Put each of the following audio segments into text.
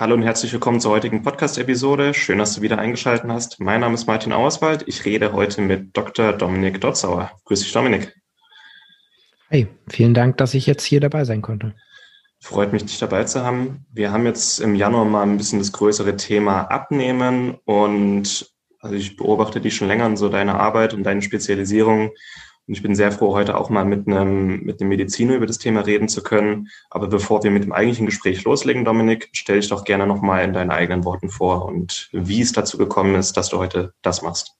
Hallo und herzlich willkommen zur heutigen Podcast-Episode. Schön, dass du wieder eingeschaltet hast. Mein Name ist Martin Auerswald. Ich rede heute mit Dr. Dominik Dotzauer. Grüß dich, Dominik. Hey, vielen Dank, dass ich jetzt hier dabei sein konnte. Freut mich, dich dabei zu haben. Wir haben jetzt im Januar mal ein bisschen das größere Thema Abnehmen und also ich beobachte dich schon länger in so deiner Arbeit und deine Spezialisierung und ich bin sehr froh, heute auch mal mit einem, mit einem Mediziner über das Thema reden zu können. Aber bevor wir mit dem eigentlichen Gespräch loslegen, Dominik, stell dich doch gerne nochmal in deinen eigenen Worten vor und wie es dazu gekommen ist, dass du heute das machst.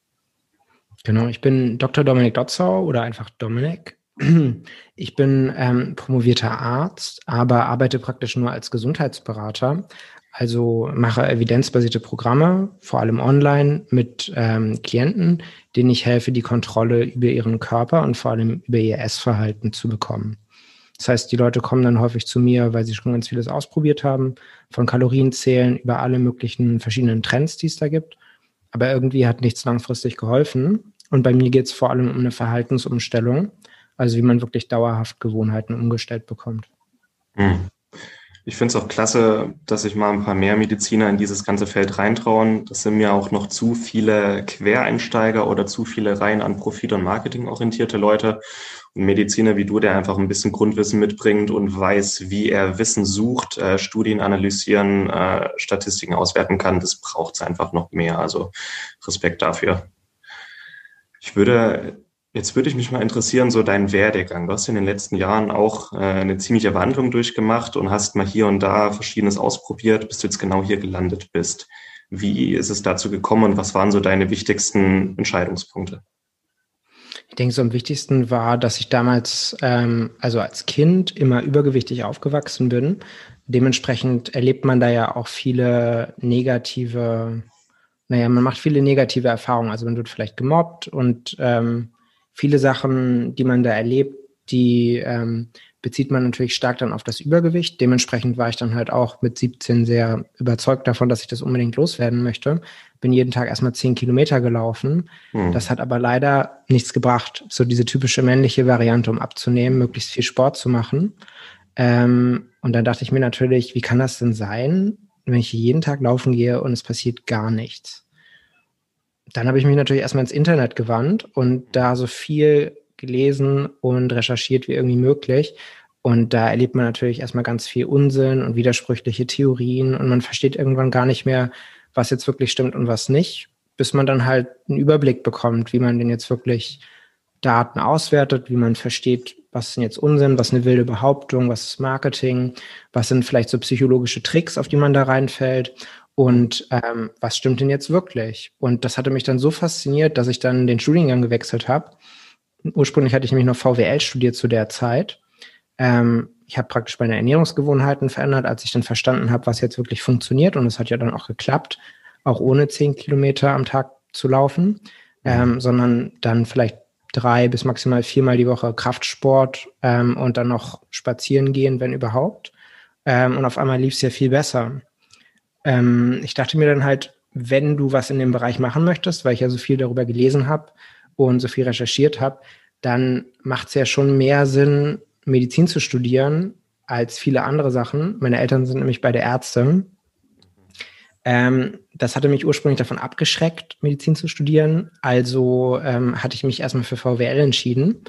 Genau, ich bin Dr. Dominik Dotzau oder einfach Dominik. Ich bin ähm, promovierter Arzt, aber arbeite praktisch nur als Gesundheitsberater. Also mache evidenzbasierte Programme, vor allem online, mit ähm, Klienten, denen ich helfe, die Kontrolle über ihren Körper und vor allem über ihr Essverhalten zu bekommen. Das heißt, die Leute kommen dann häufig zu mir, weil sie schon ganz vieles ausprobiert haben, von Kalorienzählen über alle möglichen verschiedenen Trends, die es da gibt. Aber irgendwie hat nichts langfristig geholfen. Und bei mir geht es vor allem um eine Verhaltensumstellung, also wie man wirklich dauerhaft Gewohnheiten umgestellt bekommt. Hm. Ich finde es auch klasse, dass sich mal ein paar mehr Mediziner in dieses ganze Feld reintrauen. Das sind mir auch noch zu viele Quereinsteiger oder zu viele rein an Profit- und Marketing orientierte Leute. Und Mediziner wie du, der einfach ein bisschen Grundwissen mitbringt und weiß, wie er Wissen sucht, äh, Studien analysieren, äh, Statistiken auswerten kann, das braucht es einfach noch mehr. Also Respekt dafür. Ich würde Jetzt würde ich mich mal interessieren, so dein Werdegang. Du hast in den letzten Jahren auch äh, eine ziemliche Wandlung durchgemacht und hast mal hier und da Verschiedenes ausprobiert, bis du jetzt genau hier gelandet bist. Wie ist es dazu gekommen und was waren so deine wichtigsten Entscheidungspunkte? Ich denke, so am wichtigsten war, dass ich damals, ähm, also als Kind, immer übergewichtig aufgewachsen bin. Dementsprechend erlebt man da ja auch viele negative, naja, man macht viele negative Erfahrungen. Also man wird vielleicht gemobbt und ähm, viele Sachen, die man da erlebt, die ähm, bezieht man natürlich stark dann auf das Übergewicht. Dementsprechend war ich dann halt auch mit 17 sehr überzeugt davon, dass ich das unbedingt loswerden möchte. Bin jeden Tag erstmal 10 Kilometer gelaufen. Mhm. Das hat aber leider nichts gebracht. So diese typische männliche Variante, um abzunehmen, möglichst viel Sport zu machen. Ähm, und dann dachte ich mir natürlich, wie kann das denn sein, wenn ich jeden Tag laufen gehe und es passiert gar nichts? Dann habe ich mich natürlich erstmal ins Internet gewandt und da so viel gelesen und recherchiert wie irgendwie möglich. Und da erlebt man natürlich erstmal ganz viel Unsinn und widersprüchliche Theorien und man versteht irgendwann gar nicht mehr, was jetzt wirklich stimmt und was nicht, bis man dann halt einen Überblick bekommt, wie man denn jetzt wirklich Daten auswertet, wie man versteht, was sind jetzt Unsinn, was ist eine wilde Behauptung, was ist Marketing, was sind vielleicht so psychologische Tricks, auf die man da reinfällt und ähm, was stimmt denn jetzt wirklich? Und das hatte mich dann so fasziniert, dass ich dann den Studiengang gewechselt habe. Ursprünglich hatte ich nämlich noch VWL studiert zu der Zeit. Ähm, ich habe praktisch meine Ernährungsgewohnheiten verändert, als ich dann verstanden habe, was jetzt wirklich funktioniert. Und es hat ja dann auch geklappt, auch ohne zehn Kilometer am Tag zu laufen, ähm, sondern dann vielleicht drei bis maximal viermal die Woche Kraftsport ähm, und dann noch spazieren gehen, wenn überhaupt. Ähm, und auf einmal lief es ja viel besser ähm, ich dachte mir dann halt, wenn du was in dem Bereich machen möchtest, weil ich ja so viel darüber gelesen habe und so viel recherchiert habe, dann macht es ja schon mehr Sinn, Medizin zu studieren als viele andere Sachen. Meine Eltern sind nämlich beide Ärzte. Ähm, das hatte mich ursprünglich davon abgeschreckt, Medizin zu studieren. Also ähm, hatte ich mich erstmal für VWL entschieden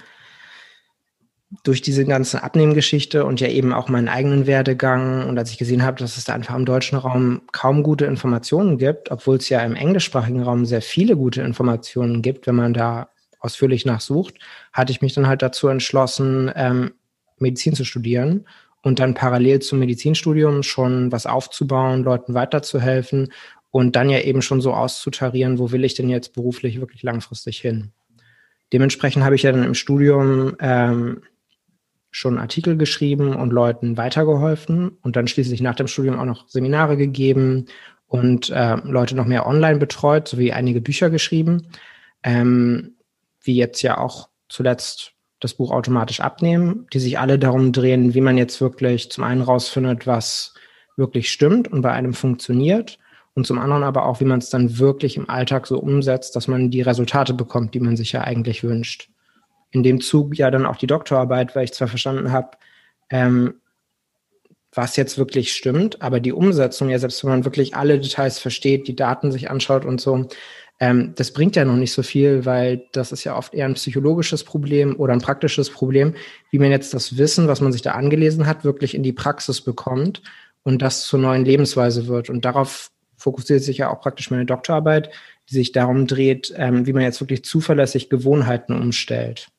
durch diese ganze Abnehmgeschichte und ja eben auch meinen eigenen Werdegang und als ich gesehen habe, dass es da einfach im deutschen Raum kaum gute Informationen gibt, obwohl es ja im englischsprachigen Raum sehr viele gute Informationen gibt, wenn man da ausführlich nachsucht, hatte ich mich dann halt dazu entschlossen, ähm, Medizin zu studieren und dann parallel zum Medizinstudium schon was aufzubauen, Leuten weiterzuhelfen und dann ja eben schon so auszutarieren, wo will ich denn jetzt beruflich wirklich langfristig hin. Dementsprechend habe ich ja dann im Studium ähm, schon Artikel geschrieben und Leuten weitergeholfen und dann schließlich nach dem Studium auch noch Seminare gegeben und äh, Leute noch mehr online betreut, sowie einige Bücher geschrieben, ähm, wie jetzt ja auch zuletzt das Buch automatisch abnehmen, die sich alle darum drehen, wie man jetzt wirklich zum einen rausfindet, was wirklich stimmt und bei einem funktioniert und zum anderen aber auch, wie man es dann wirklich im Alltag so umsetzt, dass man die Resultate bekommt, die man sich ja eigentlich wünscht. In dem Zug ja dann auch die Doktorarbeit, weil ich zwar verstanden habe, ähm, was jetzt wirklich stimmt, aber die Umsetzung, ja, selbst wenn man wirklich alle Details versteht, die Daten sich anschaut und so, ähm, das bringt ja noch nicht so viel, weil das ist ja oft eher ein psychologisches Problem oder ein praktisches Problem, wie man jetzt das Wissen, was man sich da angelesen hat, wirklich in die Praxis bekommt und das zur neuen Lebensweise wird. Und darauf fokussiert sich ja auch praktisch meine Doktorarbeit, die sich darum dreht, ähm, wie man jetzt wirklich zuverlässig Gewohnheiten umstellt.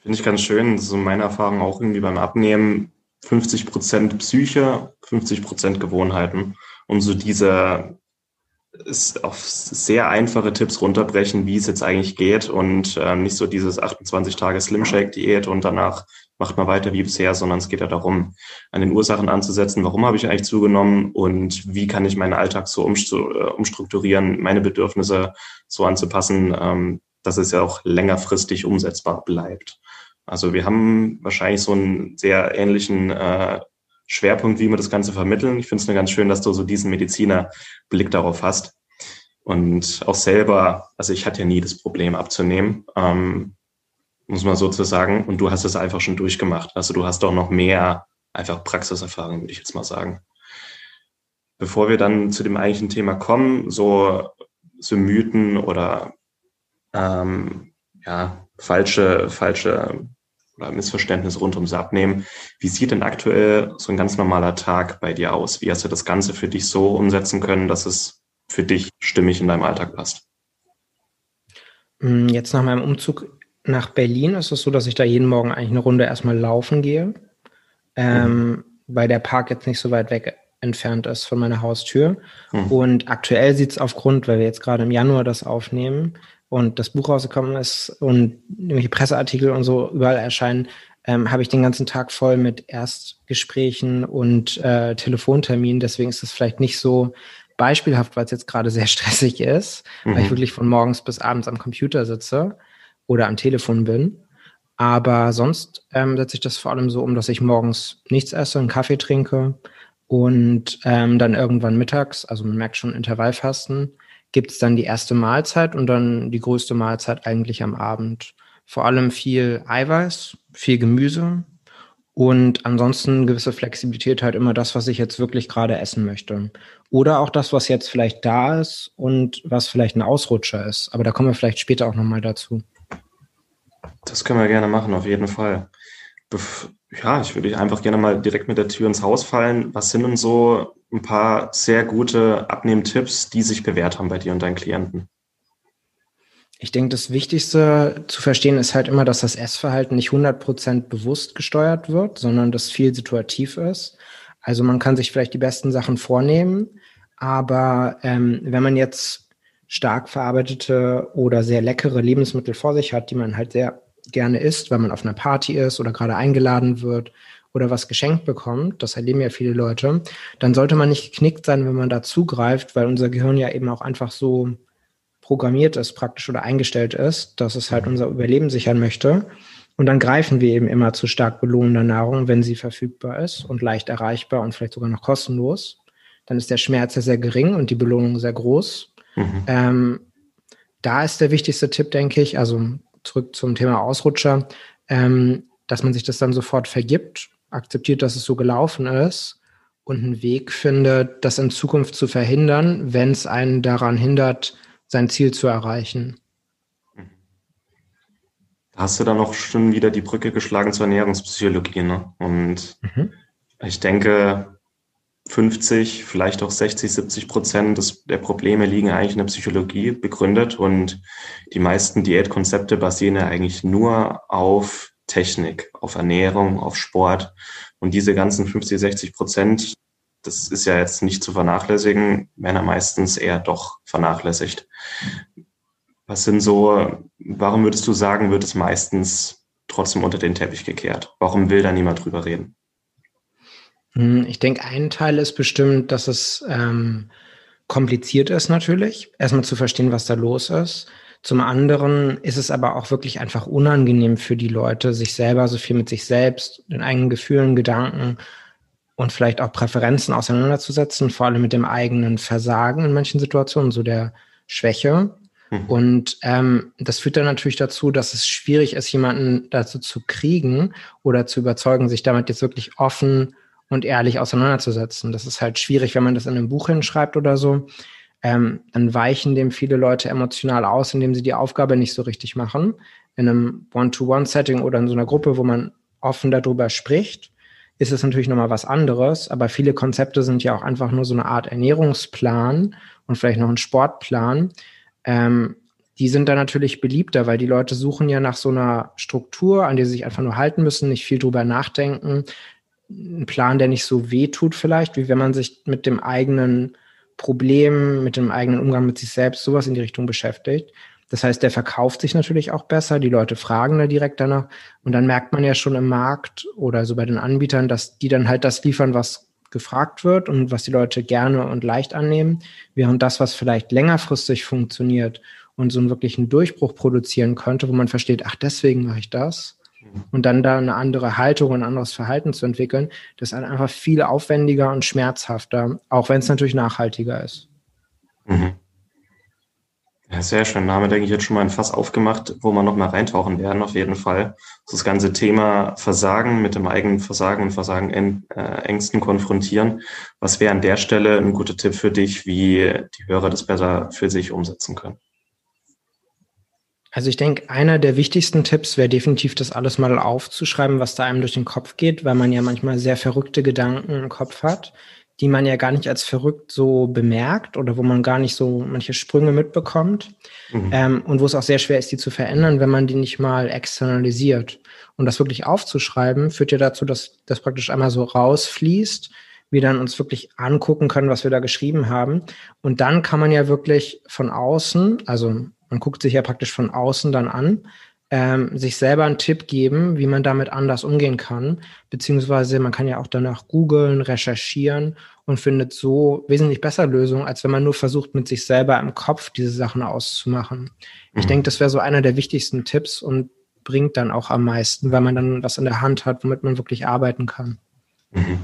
Finde ich ganz schön. So meine Erfahrung auch irgendwie beim Abnehmen. 50 Prozent Psyche, 50 Prozent Gewohnheiten. Und so diese auf sehr einfache Tipps runterbrechen, wie es jetzt eigentlich geht und äh, nicht so dieses 28 Tage Slim Shake Diät und danach macht man weiter wie bisher, sondern es geht ja darum, an den Ursachen anzusetzen, warum habe ich eigentlich zugenommen und wie kann ich meinen Alltag so äh, umstrukturieren, meine Bedürfnisse so anzupassen, ähm, dass es ja auch längerfristig umsetzbar bleibt. Also wir haben wahrscheinlich so einen sehr ähnlichen äh, Schwerpunkt, wie wir das Ganze vermitteln. Ich finde es nur ganz schön, dass du so diesen Medizinerblick darauf hast. Und auch selber, also ich hatte ja nie das Problem abzunehmen. Ähm, muss man sozusagen. Und du hast es einfach schon durchgemacht. Also du hast auch noch mehr einfach Praxiserfahrung, würde ich jetzt mal sagen. Bevor wir dann zu dem eigentlichen Thema kommen, so, so Mythen oder ähm, ja, falsche, falsche oder Missverständnisse rund ums Abnehmen. Wie sieht denn aktuell so ein ganz normaler Tag bei dir aus? Wie hast du das Ganze für dich so umsetzen können, dass es für dich stimmig in deinem Alltag passt? Mm, jetzt nach meinem Umzug nach Berlin ist es so, dass ich da jeden Morgen eigentlich eine Runde erstmal laufen gehe, ähm, mhm. weil der Park jetzt nicht so weit weg entfernt ist von meiner Haustür. Mhm. Und aktuell sieht es aufgrund, weil wir jetzt gerade im Januar das aufnehmen und das Buch rausgekommen ist und irgendwelche Presseartikel und so überall erscheinen, ähm, habe ich den ganzen Tag voll mit Erstgesprächen und äh, Telefonterminen. Deswegen ist es vielleicht nicht so beispielhaft, weil es jetzt gerade sehr stressig ist, mhm. weil ich mhm. wirklich von morgens bis abends am Computer sitze oder am Telefon bin. Aber sonst ähm, setze ich das vor allem so um, dass ich morgens nichts esse, einen Kaffee trinke und ähm, dann irgendwann mittags, also man merkt schon Intervallfasten, gibt es dann die erste Mahlzeit und dann die größte Mahlzeit eigentlich am Abend. Vor allem viel Eiweiß, viel Gemüse und ansonsten gewisse Flexibilität halt immer das, was ich jetzt wirklich gerade essen möchte. Oder auch das, was jetzt vielleicht da ist und was vielleicht ein Ausrutscher ist. Aber da kommen wir vielleicht später auch nochmal dazu. Das können wir gerne machen, auf jeden Fall. Bef ja, ich würde einfach gerne mal direkt mit der Tür ins Haus fallen. Was sind denn so ein paar sehr gute Abnehmtipps, die sich bewährt haben bei dir und deinen Klienten? Ich denke, das Wichtigste zu verstehen ist halt immer, dass das Essverhalten nicht 100% bewusst gesteuert wird, sondern dass viel situativ ist. Also man kann sich vielleicht die besten Sachen vornehmen, aber ähm, wenn man jetzt stark verarbeitete oder sehr leckere Lebensmittel vor sich hat, die man halt sehr gerne isst, weil man auf einer Party ist oder gerade eingeladen wird oder was geschenkt bekommt, das erleben ja viele Leute, dann sollte man nicht geknickt sein, wenn man da zugreift, weil unser Gehirn ja eben auch einfach so programmiert ist praktisch oder eingestellt ist, dass es halt unser Überleben sichern möchte. Und dann greifen wir eben immer zu stark belohnender Nahrung, wenn sie verfügbar ist und leicht erreichbar und vielleicht sogar noch kostenlos. Dann ist der Schmerz ja sehr gering und die Belohnung sehr groß. Mhm. Ähm, da ist der wichtigste Tipp, denke ich, also zurück zum Thema Ausrutscher, ähm, dass man sich das dann sofort vergibt, akzeptiert, dass es so gelaufen ist und einen Weg findet, das in Zukunft zu verhindern, wenn es einen daran hindert, sein Ziel zu erreichen. Da hast du dann noch schon wieder die Brücke geschlagen zur Ernährungspsychologie. Ne? Und mhm. ich denke, 50, vielleicht auch 60, 70 Prozent des, der Probleme liegen eigentlich in der Psychologie begründet und die meisten Diätkonzepte basieren ja eigentlich nur auf Technik, auf Ernährung, auf Sport und diese ganzen 50, 60 Prozent, das ist ja jetzt nicht zu vernachlässigen, ja meistens eher doch vernachlässigt. Was sind so, warum würdest du sagen, wird es meistens trotzdem unter den Teppich gekehrt? Warum will da niemand drüber reden? Hm, ich denke, ein Teil ist bestimmt, dass es ähm, kompliziert ist natürlich, erstmal zu verstehen, was da los ist. Zum anderen ist es aber auch wirklich einfach unangenehm für die Leute, sich selber so viel mit sich selbst, den eigenen Gefühlen, Gedanken und vielleicht auch Präferenzen auseinanderzusetzen, vor allem mit dem eigenen Versagen in manchen Situationen, so der Schwäche. Mhm. Und ähm, das führt dann natürlich dazu, dass es schwierig ist, jemanden dazu zu kriegen oder zu überzeugen, sich damit jetzt wirklich offen und ehrlich auseinanderzusetzen. Das ist halt schwierig, wenn man das in einem Buch hinschreibt oder so. Ähm, dann weichen dem viele Leute emotional aus, indem sie die Aufgabe nicht so richtig machen. In einem One-to-One-Setting oder in so einer Gruppe, wo man offen darüber spricht, ist es natürlich nochmal was anderes. Aber viele Konzepte sind ja auch einfach nur so eine Art Ernährungsplan und vielleicht noch ein Sportplan. Ähm, die sind dann natürlich beliebter, weil die Leute suchen ja nach so einer Struktur, an die sie sich einfach nur halten müssen, nicht viel drüber nachdenken, ein Plan, der nicht so weh tut vielleicht, wie wenn man sich mit dem eigenen Problem, mit dem eigenen Umgang mit sich selbst sowas in die Richtung beschäftigt. Das heißt, der verkauft sich natürlich auch besser, die Leute fragen da direkt danach und dann merkt man ja schon im Markt oder so bei den Anbietern, dass die dann halt das liefern, was gefragt wird und was die Leute gerne und leicht annehmen, während das, was vielleicht längerfristig funktioniert und so einen wirklichen Durchbruch produzieren könnte, wo man versteht, ach, deswegen mache ich das, und dann da eine andere Haltung und ein anderes Verhalten zu entwickeln, das ist einfach viel aufwendiger und schmerzhafter, auch wenn es natürlich nachhaltiger ist. Mhm. Ja, sehr schön. Da haben wir, denke ich, jetzt schon mal ein Fass aufgemacht, wo wir nochmal reintauchen werden, auf jeden Fall. Das ganze Thema Versagen mit dem eigenen Versagen und Versagen in, äh, konfrontieren. Was wäre an der Stelle ein guter Tipp für dich, wie die Hörer das besser für sich umsetzen können? Also ich denke, einer der wichtigsten Tipps wäre definitiv, das alles mal aufzuschreiben, was da einem durch den Kopf geht, weil man ja manchmal sehr verrückte Gedanken im Kopf hat, die man ja gar nicht als verrückt so bemerkt oder wo man gar nicht so manche Sprünge mitbekommt mhm. ähm, und wo es auch sehr schwer ist, die zu verändern, wenn man die nicht mal externalisiert. Und das wirklich aufzuschreiben, führt ja dazu, dass das praktisch einmal so rausfließt, wir dann uns wirklich angucken können, was wir da geschrieben haben. Und dann kann man ja wirklich von außen, also man guckt sich ja praktisch von außen dann an, ähm, sich selber einen Tipp geben, wie man damit anders umgehen kann. Beziehungsweise man kann ja auch danach googeln, recherchieren und findet so wesentlich besser Lösungen, als wenn man nur versucht, mit sich selber im Kopf diese Sachen auszumachen. Mhm. Ich denke, das wäre so einer der wichtigsten Tipps und bringt dann auch am meisten, weil man dann was in der Hand hat, womit man wirklich arbeiten kann. Mhm.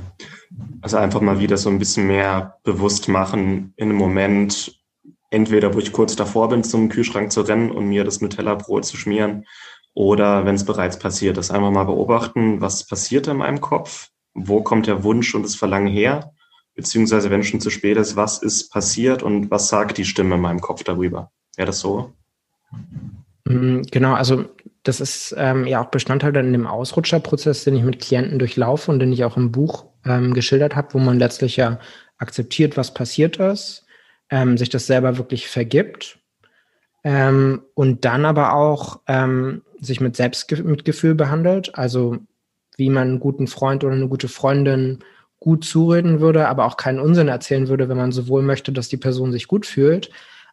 Also einfach mal wieder so ein bisschen mehr bewusst machen in einem Moment, entweder wo ich kurz davor bin, zum Kühlschrank zu rennen und mir das Nutella-Brot zu schmieren, oder wenn es bereits passiert ist, einfach mal beobachten, was passiert in meinem Kopf, wo kommt der Wunsch und das Verlangen her, beziehungsweise wenn es schon zu spät ist, was ist passiert und was sagt die Stimme in meinem Kopf darüber. Wäre das so? Mm, genau, also das ist ähm, ja auch Bestandteil dann in dem Ausrutscherprozess, den ich mit Klienten durchlaufe und den ich auch im Buch ähm, geschildert habe, wo man letztlich ja akzeptiert, was passiert ist, ähm, sich das selber wirklich vergibt ähm, und dann aber auch ähm, sich mit Selbstmitgefühl behandelt, also wie man einen guten Freund oder eine gute Freundin gut zureden würde, aber auch keinen Unsinn erzählen würde, wenn man sowohl möchte, dass die Person sich gut fühlt,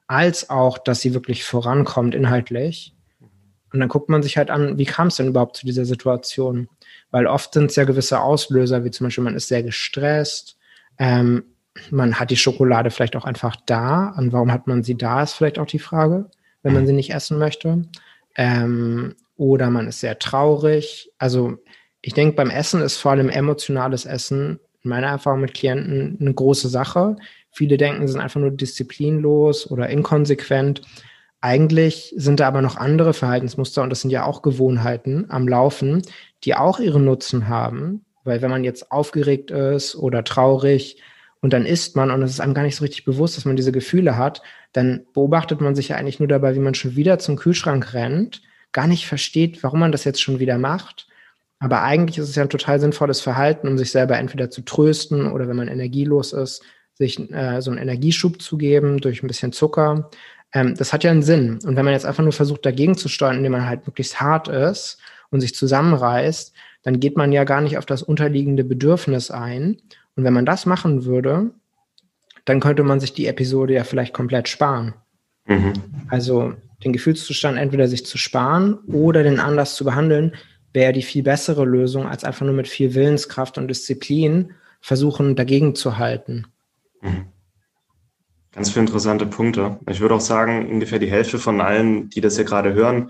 als auch, dass sie wirklich vorankommt inhaltlich. Und dann guckt man sich halt an, wie kam es denn überhaupt zu dieser Situation? Weil oft sind es ja gewisse Auslöser, wie zum Beispiel, man ist sehr gestresst, ähm, man hat die Schokolade vielleicht auch einfach da. Und warum hat man sie da, ist vielleicht auch die Frage, wenn man sie nicht essen möchte. Ähm, oder man ist sehr traurig. Also ich denke, beim Essen ist vor allem emotionales Essen in meiner Erfahrung mit Klienten eine große Sache. Viele denken, sind einfach nur disziplinlos oder inkonsequent. Eigentlich sind da aber noch andere Verhaltensmuster und das sind ja auch Gewohnheiten am Laufen, die auch ihren Nutzen haben. Weil wenn man jetzt aufgeregt ist oder traurig, und dann isst man und es ist einem gar nicht so richtig bewusst, dass man diese Gefühle hat, dann beobachtet man sich ja eigentlich nur dabei, wie man schon wieder zum Kühlschrank rennt, gar nicht versteht, warum man das jetzt schon wieder macht. Aber eigentlich ist es ja ein total sinnvolles Verhalten, um sich selber entweder zu trösten oder wenn man energielos ist, sich äh, so einen Energieschub zu geben durch ein bisschen Zucker. Ähm, das hat ja einen Sinn. Und wenn man jetzt einfach nur versucht, dagegen zu steuern, indem man halt möglichst hart ist und sich zusammenreißt, dann geht man ja gar nicht auf das unterliegende Bedürfnis ein und wenn man das machen würde, dann könnte man sich die Episode ja vielleicht komplett sparen. Mhm. Also den Gefühlszustand entweder sich zu sparen oder den Anlass zu behandeln, wäre die viel bessere Lösung, als einfach nur mit viel Willenskraft und Disziplin versuchen, dagegen zu halten. Mhm. Ganz viele interessante Punkte. Ich würde auch sagen, ungefähr die Hälfte von allen, die das hier gerade hören,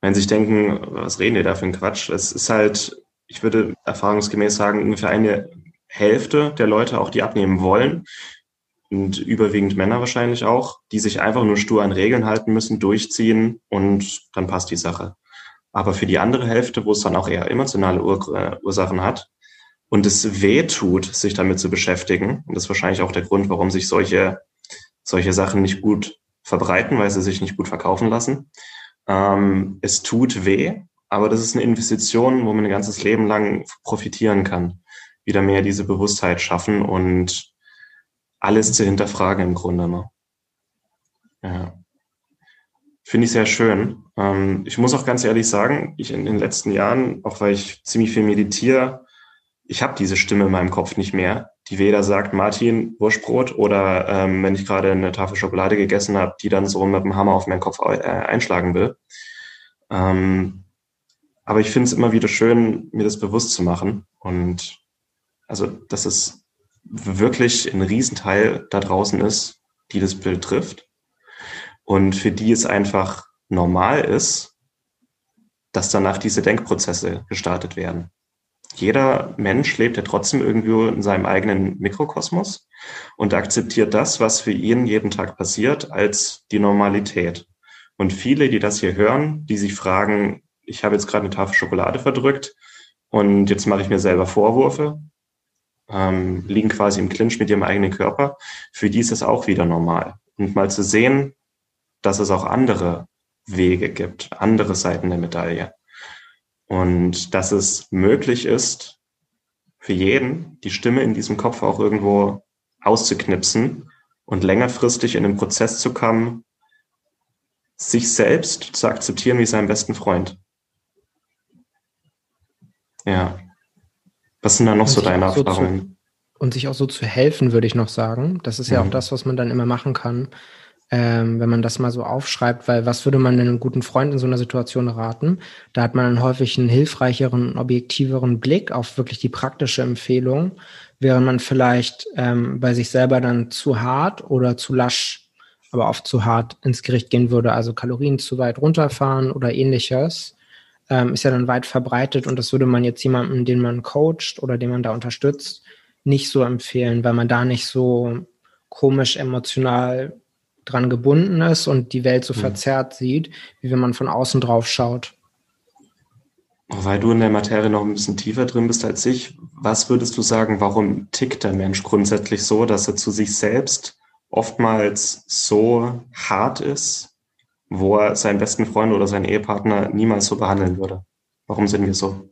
wenn sich denken, was reden die da für ein Quatsch? Es ist halt, ich würde erfahrungsgemäß sagen, ungefähr eine Hälfte der Leute auch, die abnehmen wollen, und überwiegend Männer wahrscheinlich auch, die sich einfach nur stur an Regeln halten müssen, durchziehen und dann passt die Sache. Aber für die andere Hälfte, wo es dann auch eher emotionale Ur äh, Ursachen hat und es weh tut, sich damit zu beschäftigen, und das ist wahrscheinlich auch der Grund, warum sich solche, solche Sachen nicht gut verbreiten, weil sie sich nicht gut verkaufen lassen. Ähm, es tut weh, aber das ist eine Investition, wo man ein ganzes Leben lang profitieren kann. Wieder mehr diese Bewusstheit schaffen und alles zu hinterfragen im Grunde. Ne? Ja. Finde ich sehr schön. Ähm, ich muss auch ganz ehrlich sagen, ich in den letzten Jahren, auch weil ich ziemlich viel meditiere, ich habe diese Stimme in meinem Kopf nicht mehr, die weder sagt, Martin, Wurstbrot oder ähm, wenn ich gerade eine Tafel Schokolade gegessen habe, die dann so mit dem Hammer auf meinen Kopf äh, einschlagen will. Ähm, aber ich finde es immer wieder schön, mir das bewusst zu machen. Und also, das ist wirklich ein Riesenteil da draußen ist, die das Bild trifft und für die es einfach normal ist, dass danach diese Denkprozesse gestartet werden. Jeder Mensch lebt ja trotzdem irgendwo in seinem eigenen Mikrokosmos und akzeptiert das, was für ihn jeden Tag passiert, als die Normalität. Und viele, die das hier hören, die sich fragen, ich habe jetzt gerade eine Tafel Schokolade verdrückt und jetzt mache ich mir selber Vorwürfe, ähm, liegen quasi im Clinch mit ihrem eigenen Körper, für die ist es auch wieder normal. Und mal zu sehen, dass es auch andere Wege gibt, andere Seiten der Medaille. Und dass es möglich ist, für jeden die Stimme in diesem Kopf auch irgendwo auszuknipsen und längerfristig in den Prozess zu kommen, sich selbst zu akzeptieren wie seinen besten Freund. Ja. Was sind da noch und so deine Erfahrungen? So zu, und sich auch so zu helfen, würde ich noch sagen. Das ist ja mhm. auch das, was man dann immer machen kann, ähm, wenn man das mal so aufschreibt, weil was würde man denn einem guten Freund in so einer Situation raten? Da hat man dann häufig einen hilfreicheren, objektiveren Blick auf wirklich die praktische Empfehlung, während man vielleicht ähm, bei sich selber dann zu hart oder zu lasch, aber oft zu hart ins Gericht gehen würde, also Kalorien zu weit runterfahren oder ähnliches ähm, ist ja dann weit verbreitet und das würde man jetzt jemandem, den man coacht oder den man da unterstützt, nicht so empfehlen, weil man da nicht so komisch emotional dran gebunden ist und die Welt so mhm. verzerrt sieht, wie wenn man von außen drauf schaut. Weil du in der Materie noch ein bisschen tiefer drin bist als ich, was würdest du sagen, warum tickt der Mensch grundsätzlich so, dass er zu sich selbst oftmals so hart ist wo er seinen besten Freund oder seinen Ehepartner niemals so behandeln würde. Warum sind wir so?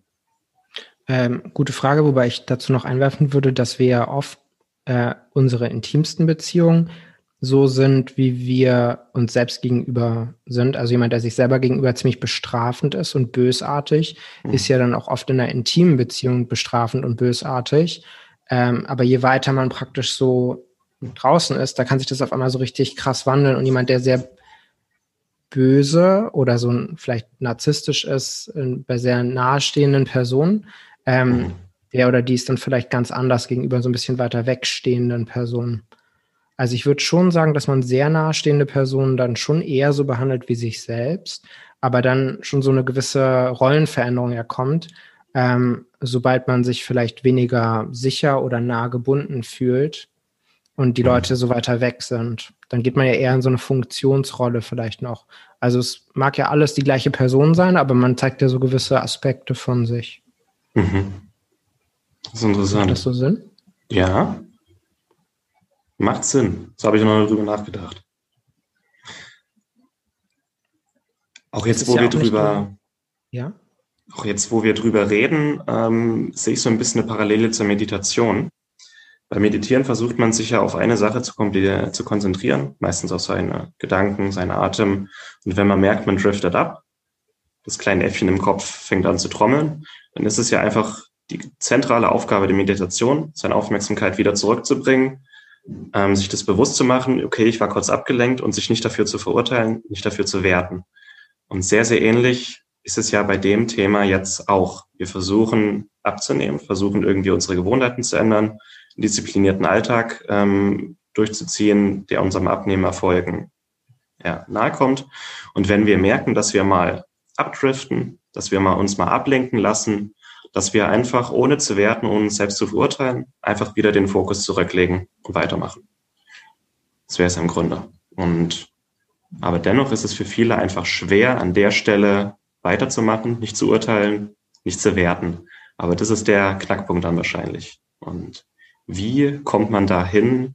Ähm, gute Frage, wobei ich dazu noch einwerfen würde, dass wir ja oft äh, unsere intimsten Beziehungen so sind, wie wir uns selbst gegenüber sind. Also jemand, der sich selber gegenüber ziemlich bestrafend ist und bösartig, mhm. ist ja dann auch oft in einer intimen Beziehung bestrafend und bösartig. Ähm, aber je weiter man praktisch so draußen ist, da kann sich das auf einmal so richtig krass wandeln. Und jemand, der sehr böse oder so ein, vielleicht narzisstisch ist bei sehr nahestehenden Personen, ähm, mhm. der oder die ist dann vielleicht ganz anders gegenüber so ein bisschen weiter wegstehenden Personen. Also ich würde schon sagen, dass man sehr nahestehende Personen dann schon eher so behandelt wie sich selbst, aber dann schon so eine gewisse Rollenveränderung erkommt, ähm, sobald man sich vielleicht weniger sicher oder nah gebunden fühlt und die mhm. Leute so weiter weg sind. Dann geht man ja eher in so eine Funktionsrolle vielleicht noch. Also es mag ja alles die gleiche Person sein, aber man zeigt ja so gewisse Aspekte von sich. Mhm. Das ist interessant. Macht das so Sinn? Ja. Macht Sinn. So habe ich noch nicht drüber nachgedacht. Auch jetzt, wo ja wir drüber, ja? auch jetzt, wo wir drüber reden, ähm, sehe ich so ein bisschen eine Parallele zur Meditation. Beim Meditieren versucht man sich ja auf eine Sache zu, zu konzentrieren, meistens auf seine Gedanken, seinen Atem. Und wenn man merkt, man driftet ab, das kleine Äffchen im Kopf fängt an zu trommeln, dann ist es ja einfach die zentrale Aufgabe der Meditation, seine Aufmerksamkeit wieder zurückzubringen, ähm, sich das bewusst zu machen, okay, ich war kurz abgelenkt und sich nicht dafür zu verurteilen, nicht dafür zu werten. Und sehr, sehr ähnlich ist es ja bei dem Thema jetzt auch. Wir versuchen abzunehmen, versuchen irgendwie unsere Gewohnheiten zu ändern, einen disziplinierten Alltag ähm, durchzuziehen, der unserem Abnehmerfolgen ja, nahe kommt. Und wenn wir merken, dass wir mal abdriften, dass wir mal uns mal ablenken lassen, dass wir einfach ohne zu werten, ohne uns selbst zu verurteilen, einfach wieder den Fokus zurücklegen und weitermachen. Das wäre es im Grunde. Und aber dennoch ist es für viele einfach schwer, an der Stelle weiterzumachen, nicht zu urteilen, nicht zu werten. Aber das ist der Knackpunkt dann wahrscheinlich. Und wie kommt man dahin,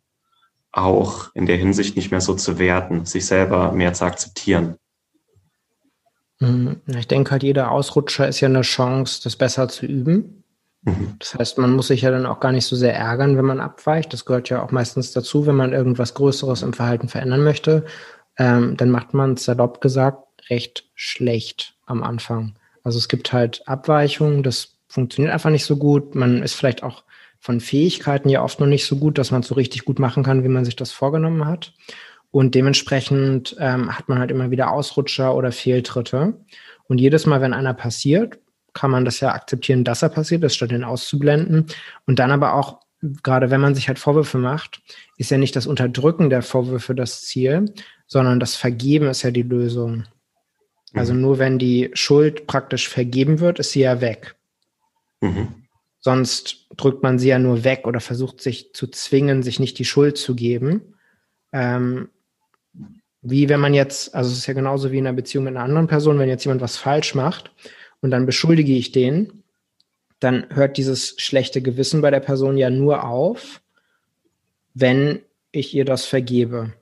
auch in der Hinsicht nicht mehr so zu werten, sich selber mehr zu akzeptieren? Hm, ich denke halt, jeder Ausrutscher ist ja eine Chance, das besser zu üben. Mhm. Das heißt, man muss sich ja dann auch gar nicht so sehr ärgern, wenn man abweicht. Das gehört ja auch meistens dazu, wenn man irgendwas Größeres im Verhalten verändern möchte. Ähm, dann macht man, salopp gesagt, recht schlecht am Anfang. Also es gibt halt Abweichungen, das funktioniert einfach nicht so gut. Man ist vielleicht auch von Fähigkeiten ja oft noch nicht so gut, dass man es so richtig gut machen kann, wie man sich das vorgenommen hat. Und dementsprechend ähm, hat man halt immer wieder Ausrutscher oder Fehltritte. Und jedes Mal, wenn einer passiert, kann man das ja akzeptieren, dass er passiert ist, statt ihn auszublenden. Und dann aber auch, gerade wenn man sich halt Vorwürfe macht, ist ja nicht das Unterdrücken der Vorwürfe das Ziel, sondern das Vergeben ist ja die Lösung. Also mhm. nur wenn die Schuld praktisch vergeben wird, ist sie ja weg. Mhm. Sonst drückt man sie ja nur weg oder versucht sich zu zwingen, sich nicht die Schuld zu geben. Ähm, wie wenn man jetzt, also es ist ja genauso wie in einer Beziehung mit einer anderen Person, wenn jetzt jemand was falsch macht und dann beschuldige ich den, dann hört dieses schlechte Gewissen bei der Person ja nur auf, wenn ich ihr das vergebe.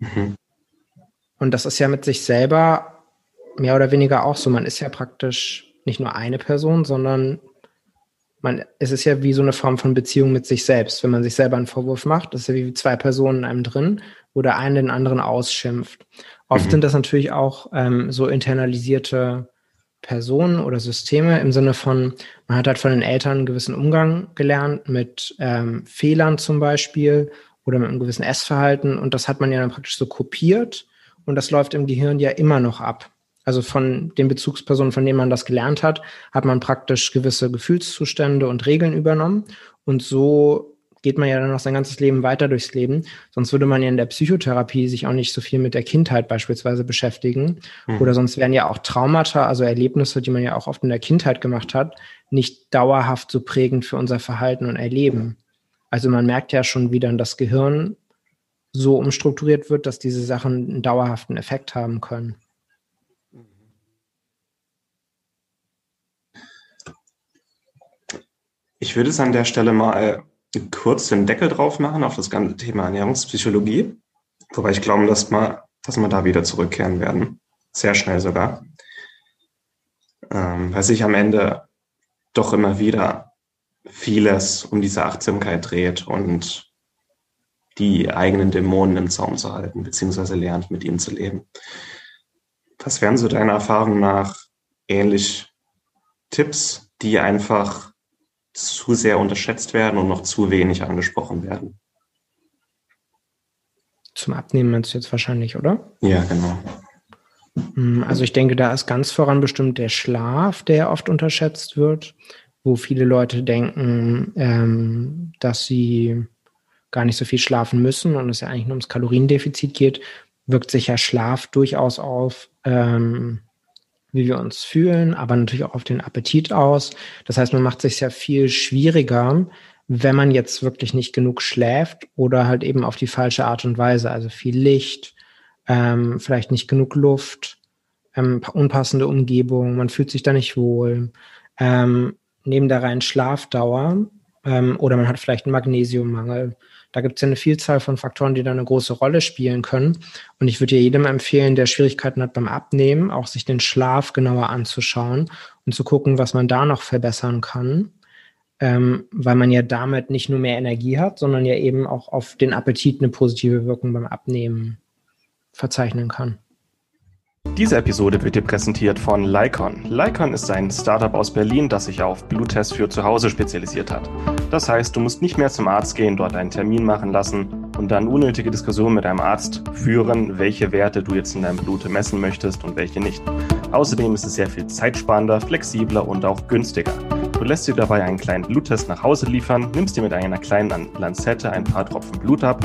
Mhm. Und das ist ja mit sich selber mehr oder weniger auch so. Man ist ja praktisch nicht nur eine Person, sondern man, es ist ja wie so eine Form von Beziehung mit sich selbst. Wenn man sich selber einen Vorwurf macht, das ist ja wie zwei Personen in einem drin, wo der eine den anderen ausschimpft. Oft mhm. sind das natürlich auch ähm, so internalisierte Personen oder Systeme im Sinne von, man hat halt von den Eltern einen gewissen Umgang gelernt mit ähm, Fehlern zum Beispiel oder mit einem gewissen Essverhalten und das hat man ja dann praktisch so kopiert und das läuft im Gehirn ja immer noch ab. Also von den Bezugspersonen, von denen man das gelernt hat, hat man praktisch gewisse Gefühlszustände und Regeln übernommen. Und so geht man ja dann noch sein ganzes Leben weiter durchs Leben. Sonst würde man ja in der Psychotherapie sich auch nicht so viel mit der Kindheit beispielsweise beschäftigen. Mhm. Oder sonst wären ja auch Traumata, also Erlebnisse, die man ja auch oft in der Kindheit gemacht hat, nicht dauerhaft so prägend für unser Verhalten und Erleben. Also man merkt ja schon, wie dann das Gehirn so umstrukturiert wird, dass diese Sachen einen dauerhaften Effekt haben können. Ich würde es an der Stelle mal kurz den Deckel drauf machen auf das ganze Thema Ernährungspsychologie. Wobei ich glaube, dass wir, dass wir da wieder zurückkehren werden. Sehr schnell sogar. Ähm, weil sich am Ende doch immer wieder vieles um diese Achtsamkeit dreht und die eigenen Dämonen im Zaum zu halten, beziehungsweise lernt, mit ihnen zu leben. Was wären so deiner Erfahrung nach ähnlich Tipps, die einfach zu sehr unterschätzt werden und noch zu wenig angesprochen werden. Zum Abnehmen meinst du jetzt wahrscheinlich, oder? Ja, genau. Hm, also ich denke, da ist ganz voran bestimmt der Schlaf, der oft unterschätzt wird, wo viele Leute denken, ähm, dass sie gar nicht so viel schlafen müssen und es ja eigentlich nur ums Kaloriendefizit geht, wirkt sich ja Schlaf durchaus auf ähm, wie wir uns fühlen, aber natürlich auch auf den Appetit aus. Das heißt, man macht sich ja viel schwieriger, wenn man jetzt wirklich nicht genug schläft oder halt eben auf die falsche Art und Weise. Also viel Licht, ähm, vielleicht nicht genug Luft, ähm, unpassende Umgebung, man fühlt sich da nicht wohl. Ähm, neben der reinen Schlafdauer ähm, oder man hat vielleicht einen Magnesiummangel da gibt es ja eine Vielzahl von Faktoren, die da eine große Rolle spielen können. Und ich würde jedem empfehlen, der Schwierigkeiten hat beim Abnehmen, auch sich den Schlaf genauer anzuschauen und zu gucken, was man da noch verbessern kann. Ähm, weil man ja damit nicht nur mehr Energie hat, sondern ja eben auch auf den Appetit eine positive Wirkung beim Abnehmen verzeichnen kann. Diese Episode wird dir präsentiert von Lycon. Lycon ist ein Startup aus Berlin, das sich auf Bluttests für zu Hause spezialisiert hat. Das heißt, du musst nicht mehr zum Arzt gehen, dort einen Termin machen lassen, und dann unnötige Diskussionen mit deinem Arzt führen, welche Werte du jetzt in deinem Blut messen möchtest und welche nicht. Außerdem ist es sehr viel zeitsparender, flexibler und auch günstiger. Du lässt dir dabei einen kleinen Bluttest nach Hause liefern, nimmst dir mit einer kleinen Lanzette ein paar Tropfen Blut ab,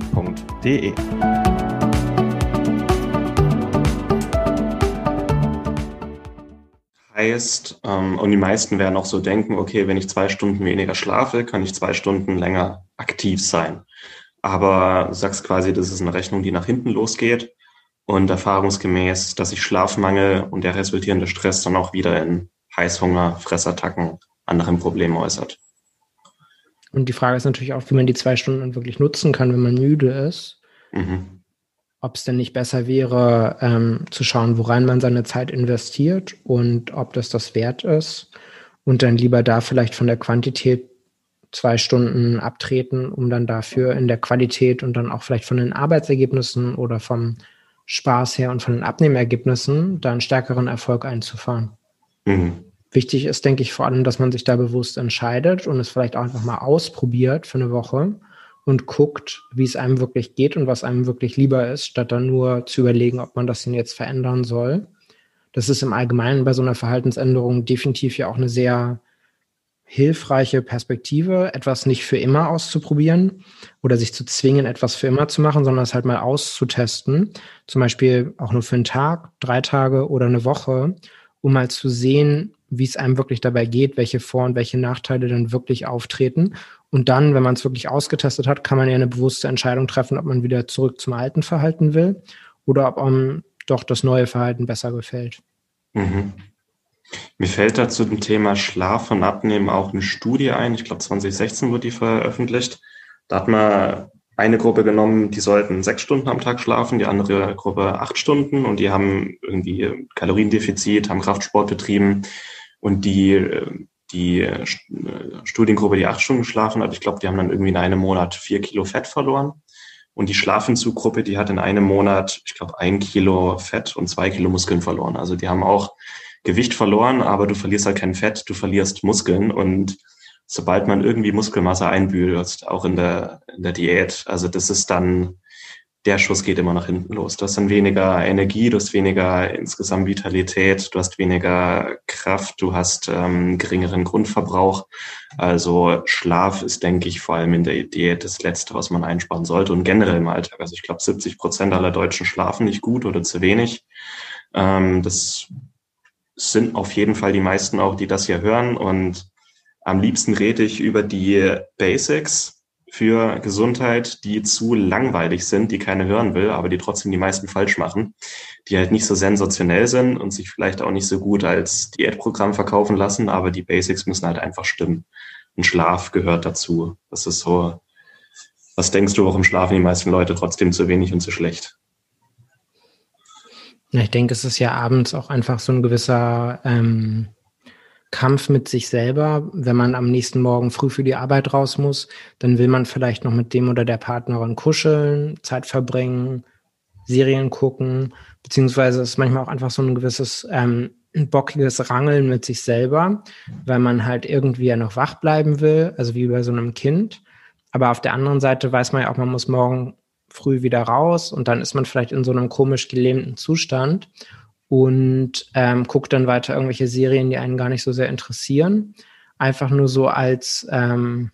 L-Y-K-O-N.de. Heißt, ähm, und die meisten werden auch so denken, okay, wenn ich zwei Stunden weniger schlafe, kann ich zwei Stunden länger aktiv sein. Aber du sagst quasi, das ist eine Rechnung, die nach hinten losgeht und erfahrungsgemäß, dass sich Schlafmangel und der resultierende Stress dann auch wieder in Heißhunger, Fressattacken, anderen Problemen äußert. Und die Frage ist natürlich auch, wie man die zwei Stunden wirklich nutzen kann, wenn man müde ist. Mhm. Ob es denn nicht besser wäre, ähm, zu schauen, worein man seine Zeit investiert und ob das das wert ist. Und dann lieber da vielleicht von der Quantität zwei Stunden abtreten, um dann dafür in der Qualität und dann auch vielleicht von den Arbeitsergebnissen oder vom Spaß her und von den Abnehmergebnissen da einen stärkeren Erfolg einzufahren. Mhm. Wichtig ist, denke ich, vor allem, dass man sich da bewusst entscheidet und es vielleicht auch einfach mal ausprobiert für eine Woche und guckt, wie es einem wirklich geht und was einem wirklich lieber ist, statt dann nur zu überlegen, ob man das denn jetzt verändern soll. Das ist im Allgemeinen bei so einer Verhaltensänderung definitiv ja auch eine sehr hilfreiche Perspektive, etwas nicht für immer auszuprobieren oder sich zu zwingen, etwas für immer zu machen, sondern es halt mal auszutesten. Zum Beispiel auch nur für einen Tag, drei Tage oder eine Woche, um mal zu sehen, wie es einem wirklich dabei geht, welche Vor- und welche Nachteile dann wirklich auftreten. Und dann, wenn man es wirklich ausgetestet hat, kann man ja eine bewusste Entscheidung treffen, ob man wieder zurück zum alten Verhalten will oder ob einem doch das neue Verhalten besser gefällt. Mhm. Mir fällt da zu dem Thema Schlaf und Abnehmen auch eine Studie ein. Ich glaube, 2016 wurde die veröffentlicht. Da hat man eine Gruppe genommen, die sollten sechs Stunden am Tag schlafen, die andere Gruppe acht Stunden und die haben irgendwie Kaloriendefizit, haben Kraftsport betrieben und die, die Studiengruppe, die acht Stunden geschlafen hat, ich glaube, die haben dann irgendwie in einem Monat vier Kilo Fett verloren. Und die Schlafentzuggruppe, die hat in einem Monat, ich glaube, ein Kilo Fett und zwei Kilo Muskeln verloren. Also die haben auch Gewicht verloren, aber du verlierst halt kein Fett, du verlierst Muskeln und sobald man irgendwie Muskelmasse einbüßt, auch in der, in der Diät, also das ist dann, der Schuss geht immer nach hinten los. Du hast dann weniger Energie, du hast weniger insgesamt Vitalität, du hast weniger Kraft, du hast ähm, geringeren Grundverbrauch. Also Schlaf ist, denke ich, vor allem in der Diät das Letzte, was man einsparen sollte und generell im Alltag. Also ich glaube, 70 Prozent aller Deutschen schlafen nicht gut oder zu wenig. Ähm, das sind auf jeden Fall die meisten auch, die das hier hören. Und am liebsten rede ich über die Basics für Gesundheit, die zu langweilig sind, die keiner hören will, aber die trotzdem die meisten falsch machen, die halt nicht so sensationell sind und sich vielleicht auch nicht so gut als Diätprogramm verkaufen lassen, aber die Basics müssen halt einfach stimmen. Und Schlaf gehört dazu. Das ist so, was denkst du, warum schlafen die meisten Leute trotzdem zu wenig und zu schlecht? Ich denke, es ist ja abends auch einfach so ein gewisser ähm, Kampf mit sich selber. Wenn man am nächsten Morgen früh für die Arbeit raus muss, dann will man vielleicht noch mit dem oder der Partnerin kuscheln, Zeit verbringen, Serien gucken, beziehungsweise ist manchmal auch einfach so ein gewisses ähm, bockiges Rangeln mit sich selber, weil man halt irgendwie ja noch wach bleiben will, also wie bei so einem Kind. Aber auf der anderen Seite weiß man ja auch, man muss morgen früh wieder raus und dann ist man vielleicht in so einem komisch gelähmten Zustand. Und ähm, guckt dann weiter irgendwelche Serien, die einen gar nicht so sehr interessieren. Einfach nur so als, ähm,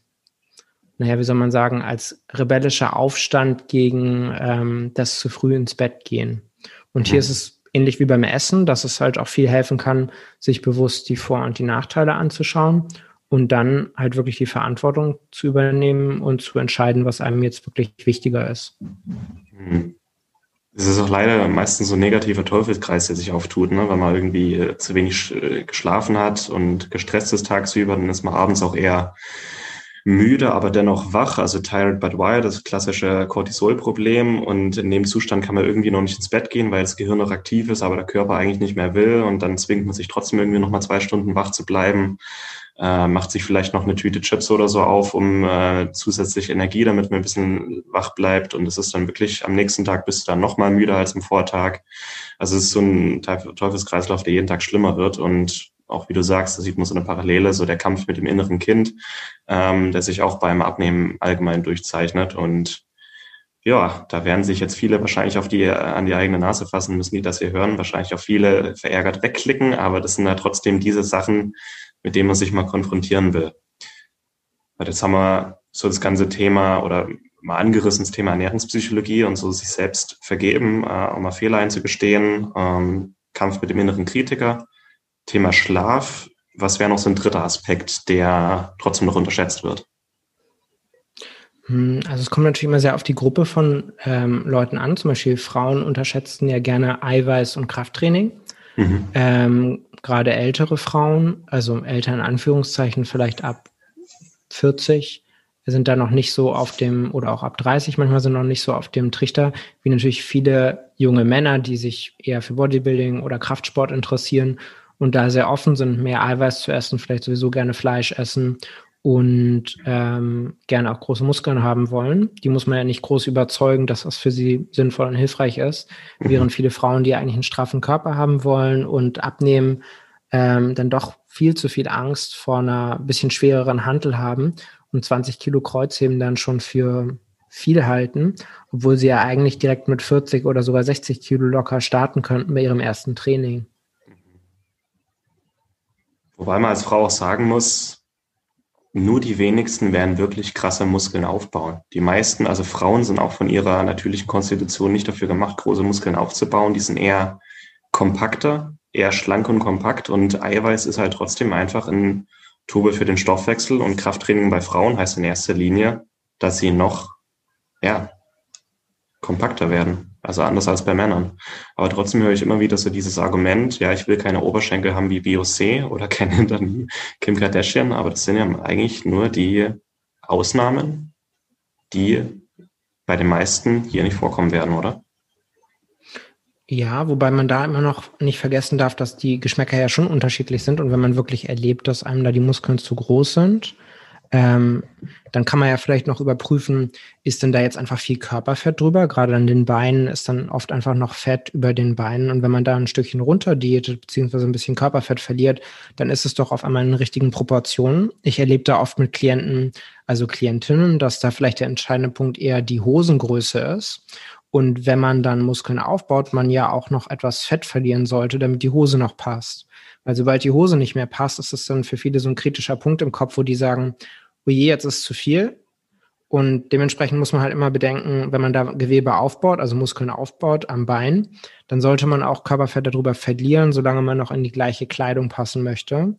naja, wie soll man sagen, als rebellischer Aufstand gegen ähm, das zu früh ins Bett gehen. Und hier ist es ähnlich wie beim Essen, dass es halt auch viel helfen kann, sich bewusst die Vor- und die Nachteile anzuschauen und dann halt wirklich die Verantwortung zu übernehmen und zu entscheiden, was einem jetzt wirklich wichtiger ist. Mhm. Es ist auch leider meistens so ein negativer Teufelskreis, der sich auftut, ne? wenn man irgendwie äh, zu wenig äh, geschlafen hat und gestresst ist tagsüber, dann ist man abends auch eher müde, aber dennoch wach, also tired but wired, das klassische Cortisol-Problem. Und in dem Zustand kann man irgendwie noch nicht ins Bett gehen, weil das Gehirn noch aktiv ist, aber der Körper eigentlich nicht mehr will. Und dann zwingt man sich trotzdem irgendwie noch mal zwei Stunden wach zu bleiben äh, macht sich vielleicht noch eine Tüte Chips oder so auf, um äh, zusätzlich Energie, damit man ein bisschen wach bleibt. Und es ist dann wirklich am nächsten Tag bist du dann noch mal müder als am Vortag. Also es ist so ein Teufelskreislauf, der jeden Tag schlimmer wird. Und auch wie du sagst, da sieht man so eine Parallele, so der Kampf mit dem inneren Kind, ähm, der sich auch beim Abnehmen allgemein durchzeichnet. Und ja, da werden sich jetzt viele wahrscheinlich auf die, an die eigene Nase fassen müssen, die das hier hören. Wahrscheinlich auch viele verärgert wegklicken, aber das sind ja trotzdem diese Sachen, mit dem man sich mal konfrontieren will. Weil jetzt haben wir so das ganze Thema oder mal angerissen, das Thema Ernährungspsychologie und so sich selbst vergeben, äh, auch mal Fehler einzugestehen, ähm, Kampf mit dem inneren Kritiker, Thema Schlaf. Was wäre noch so ein dritter Aspekt, der trotzdem noch unterschätzt wird? Hm, also es kommt natürlich immer sehr auf die Gruppe von ähm, Leuten an. Zum Beispiel Frauen unterschätzen ja gerne Eiweiß und Krafttraining. Mhm. Ähm, Gerade ältere Frauen, also älter in Anführungszeichen, vielleicht ab 40, sind da noch nicht so auf dem, oder auch ab 30 manchmal sind noch nicht so auf dem Trichter, wie natürlich viele junge Männer, die sich eher für Bodybuilding oder Kraftsport interessieren und da sehr offen sind, mehr Eiweiß zu essen, vielleicht sowieso gerne Fleisch essen und ähm, gerne auch große Muskeln haben wollen. Die muss man ja nicht groß überzeugen, dass das für sie sinnvoll und hilfreich ist, mhm. während viele Frauen, die eigentlich einen straffen Körper haben wollen und abnehmen, ähm, dann doch viel zu viel Angst vor einer bisschen schwereren Handel haben und 20 Kilo Kreuzheben dann schon für viel halten, obwohl sie ja eigentlich direkt mit 40 oder sogar 60 Kilo locker starten könnten bei ihrem ersten Training. Wobei man als Frau auch sagen muss, nur die wenigsten werden wirklich krasse Muskeln aufbauen. Die meisten, also Frauen sind auch von ihrer natürlichen Konstitution nicht dafür gemacht, große Muskeln aufzubauen. Die sind eher kompakter, eher schlank und kompakt und Eiweiß ist halt trotzdem einfach ein Tube für den Stoffwechsel und Krafttraining bei Frauen heißt in erster Linie, dass sie noch, ja, kompakter werden. Also anders als bei Männern. Aber trotzdem höre ich immer wieder so dieses Argument, ja, ich will keine Oberschenkel haben wie Beyoncé oder keine Hintern wie Kim Kardashian, aber das sind ja eigentlich nur die Ausnahmen, die bei den meisten hier nicht vorkommen werden, oder? Ja, wobei man da immer noch nicht vergessen darf, dass die Geschmäcker ja schon unterschiedlich sind und wenn man wirklich erlebt, dass einem da die Muskeln zu groß sind, ähm, dann kann man ja vielleicht noch überprüfen, ist denn da jetzt einfach viel Körperfett drüber? Gerade an den Beinen ist dann oft einfach noch Fett über den Beinen. Und wenn man da ein Stückchen runter diätet, beziehungsweise ein bisschen Körperfett verliert, dann ist es doch auf einmal in richtigen Proportionen. Ich erlebe da oft mit Klienten, also Klientinnen, dass da vielleicht der entscheidende Punkt eher die Hosengröße ist. Und wenn man dann Muskeln aufbaut, man ja auch noch etwas Fett verlieren sollte, damit die Hose noch passt. Weil sobald die Hose nicht mehr passt, ist es dann für viele so ein kritischer Punkt im Kopf, wo die sagen, oh je, jetzt ist zu viel. Und dementsprechend muss man halt immer bedenken, wenn man da Gewebe aufbaut, also Muskeln aufbaut am Bein, dann sollte man auch Körperfett darüber verlieren, solange man noch in die gleiche Kleidung passen möchte.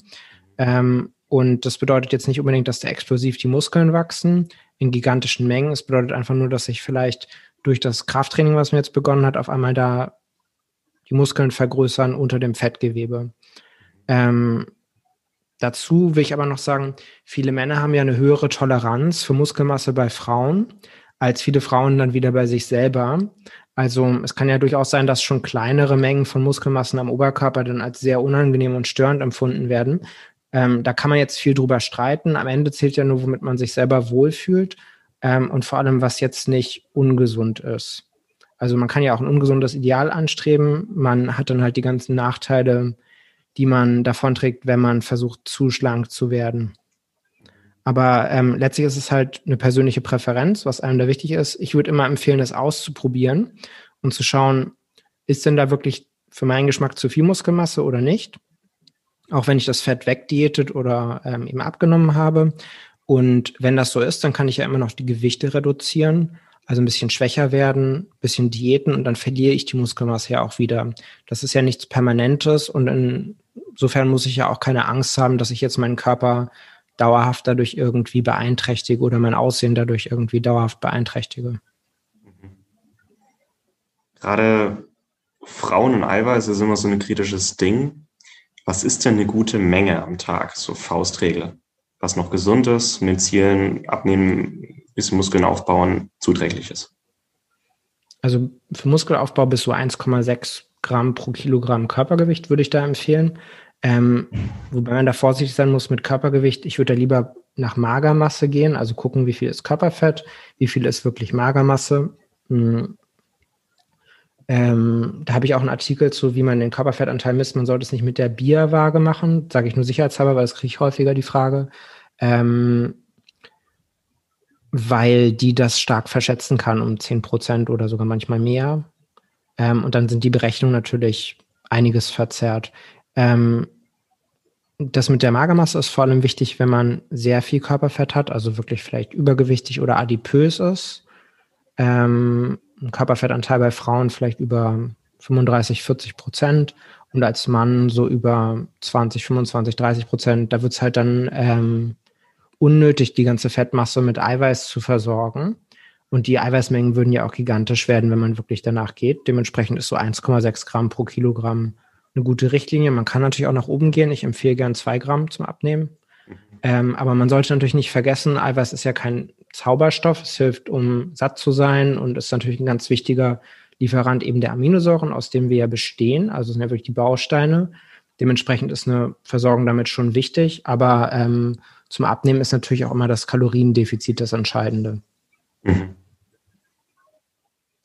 Ähm, und das bedeutet jetzt nicht unbedingt, dass da explosiv die Muskeln wachsen in gigantischen Mengen. Es bedeutet einfach nur, dass sich vielleicht durch das Krafttraining, was man jetzt begonnen hat, auf einmal da die Muskeln vergrößern unter dem Fettgewebe. Ähm, dazu will ich aber noch sagen, viele Männer haben ja eine höhere Toleranz für Muskelmasse bei Frauen als viele Frauen dann wieder bei sich selber. Also es kann ja durchaus sein, dass schon kleinere Mengen von Muskelmassen am Oberkörper dann als sehr unangenehm und störend empfunden werden. Ähm, da kann man jetzt viel drüber streiten. Am Ende zählt ja nur, womit man sich selber wohlfühlt ähm, und vor allem, was jetzt nicht ungesund ist. Also man kann ja auch ein ungesundes Ideal anstreben. Man hat dann halt die ganzen Nachteile, die man davonträgt, wenn man versucht, zu schlank zu werden. Aber ähm, letztlich ist es halt eine persönliche Präferenz, was einem da wichtig ist. Ich würde immer empfehlen, das auszuprobieren und zu schauen, ist denn da wirklich für meinen Geschmack zu viel Muskelmasse oder nicht. Auch wenn ich das Fett wegdiätet oder ähm, eben abgenommen habe. Und wenn das so ist, dann kann ich ja immer noch die Gewichte reduzieren, also ein bisschen schwächer werden, ein bisschen diäten und dann verliere ich die Muskelmasse ja auch wieder. Das ist ja nichts Permanentes und insofern muss ich ja auch keine Angst haben, dass ich jetzt meinen Körper dauerhaft dadurch irgendwie beeinträchtige oder mein Aussehen dadurch irgendwie dauerhaft beeinträchtige. Gerade Frauen und Eiweiß ist immer so ein kritisches Ding. Was ist denn eine gute Menge am Tag, so Faustregel? Was noch gesund ist, mit Zielen abnehmen, bisschen Muskeln aufbauen, zuträglich ist? Also für Muskelaufbau bis so 1,6 Gramm pro Kilogramm Körpergewicht würde ich da empfehlen. Ähm, wobei man da vorsichtig sein muss mit Körpergewicht. Ich würde da lieber nach Magermasse gehen, also gucken, wie viel ist Körperfett, wie viel ist wirklich Magermasse. Hm. Ähm, da habe ich auch einen Artikel zu, wie man den Körperfettanteil misst. Man sollte es nicht mit der Bierwaage machen, sage ich nur sicherheitshalber, weil das kriege ich häufiger die Frage. Ähm, weil die das stark verschätzen kann um 10 Prozent oder sogar manchmal mehr. Ähm, und dann sind die Berechnungen natürlich einiges verzerrt. Ähm, das mit der Magermasse ist vor allem wichtig, wenn man sehr viel Körperfett hat, also wirklich vielleicht übergewichtig oder adipös ist. Ähm, ein Körperfettanteil bei Frauen vielleicht über 35, 40 Prozent und als Mann so über 20, 25, 30 Prozent. Da wird es halt dann ähm, unnötig, die ganze Fettmasse mit Eiweiß zu versorgen. Und die Eiweißmengen würden ja auch gigantisch werden, wenn man wirklich danach geht. Dementsprechend ist so 1,6 Gramm pro Kilogramm eine gute Richtlinie. Man kann natürlich auch nach oben gehen. Ich empfehle gern zwei Gramm zum Abnehmen. Mhm. Ähm, aber man sollte natürlich nicht vergessen, Eiweiß ist ja kein Zauberstoff. Es hilft, um satt zu sein und ist natürlich ein ganz wichtiger Lieferant eben der Aminosäuren, aus dem wir ja bestehen. Also sind ja wirklich die Bausteine. Dementsprechend ist eine Versorgung damit schon wichtig. Aber ähm, zum Abnehmen ist natürlich auch immer das Kaloriendefizit das Entscheidende. Mhm.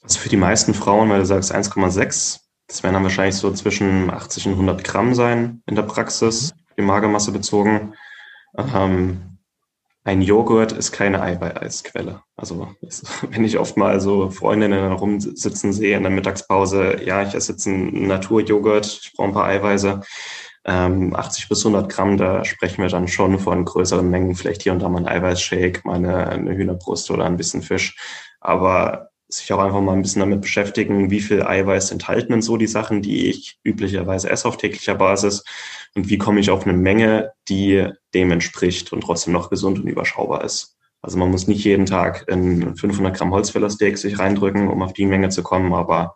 Also für die meisten Frauen, weil du sagst 1,6, das werden dann wahrscheinlich so zwischen 80 und 100 Gramm sein in der Praxis, die Magermasse bezogen. Ähm, ein Joghurt ist keine Eiweißquelle. Also wenn ich oft mal so Freundinnen rumsitzen sehe in der Mittagspause, ja, ich esse jetzt einen Naturjoghurt, ich brauche ein paar Eiweiße. Ähm, 80 bis 100 Gramm, da sprechen wir dann schon von größeren Mengen, vielleicht hier und da mal ein Eiweißshake, mal eine, eine Hühnerbrust oder ein bisschen Fisch. Aber sich auch einfach mal ein bisschen damit beschäftigen, wie viel Eiweiß enthalten denn so die Sachen, die ich üblicherweise esse auf täglicher Basis und wie komme ich auf eine Menge, die dem entspricht und trotzdem noch gesund und überschaubar ist. Also man muss nicht jeden Tag in 500 Gramm Holzfällersteak sich reindrücken, um auf die Menge zu kommen, aber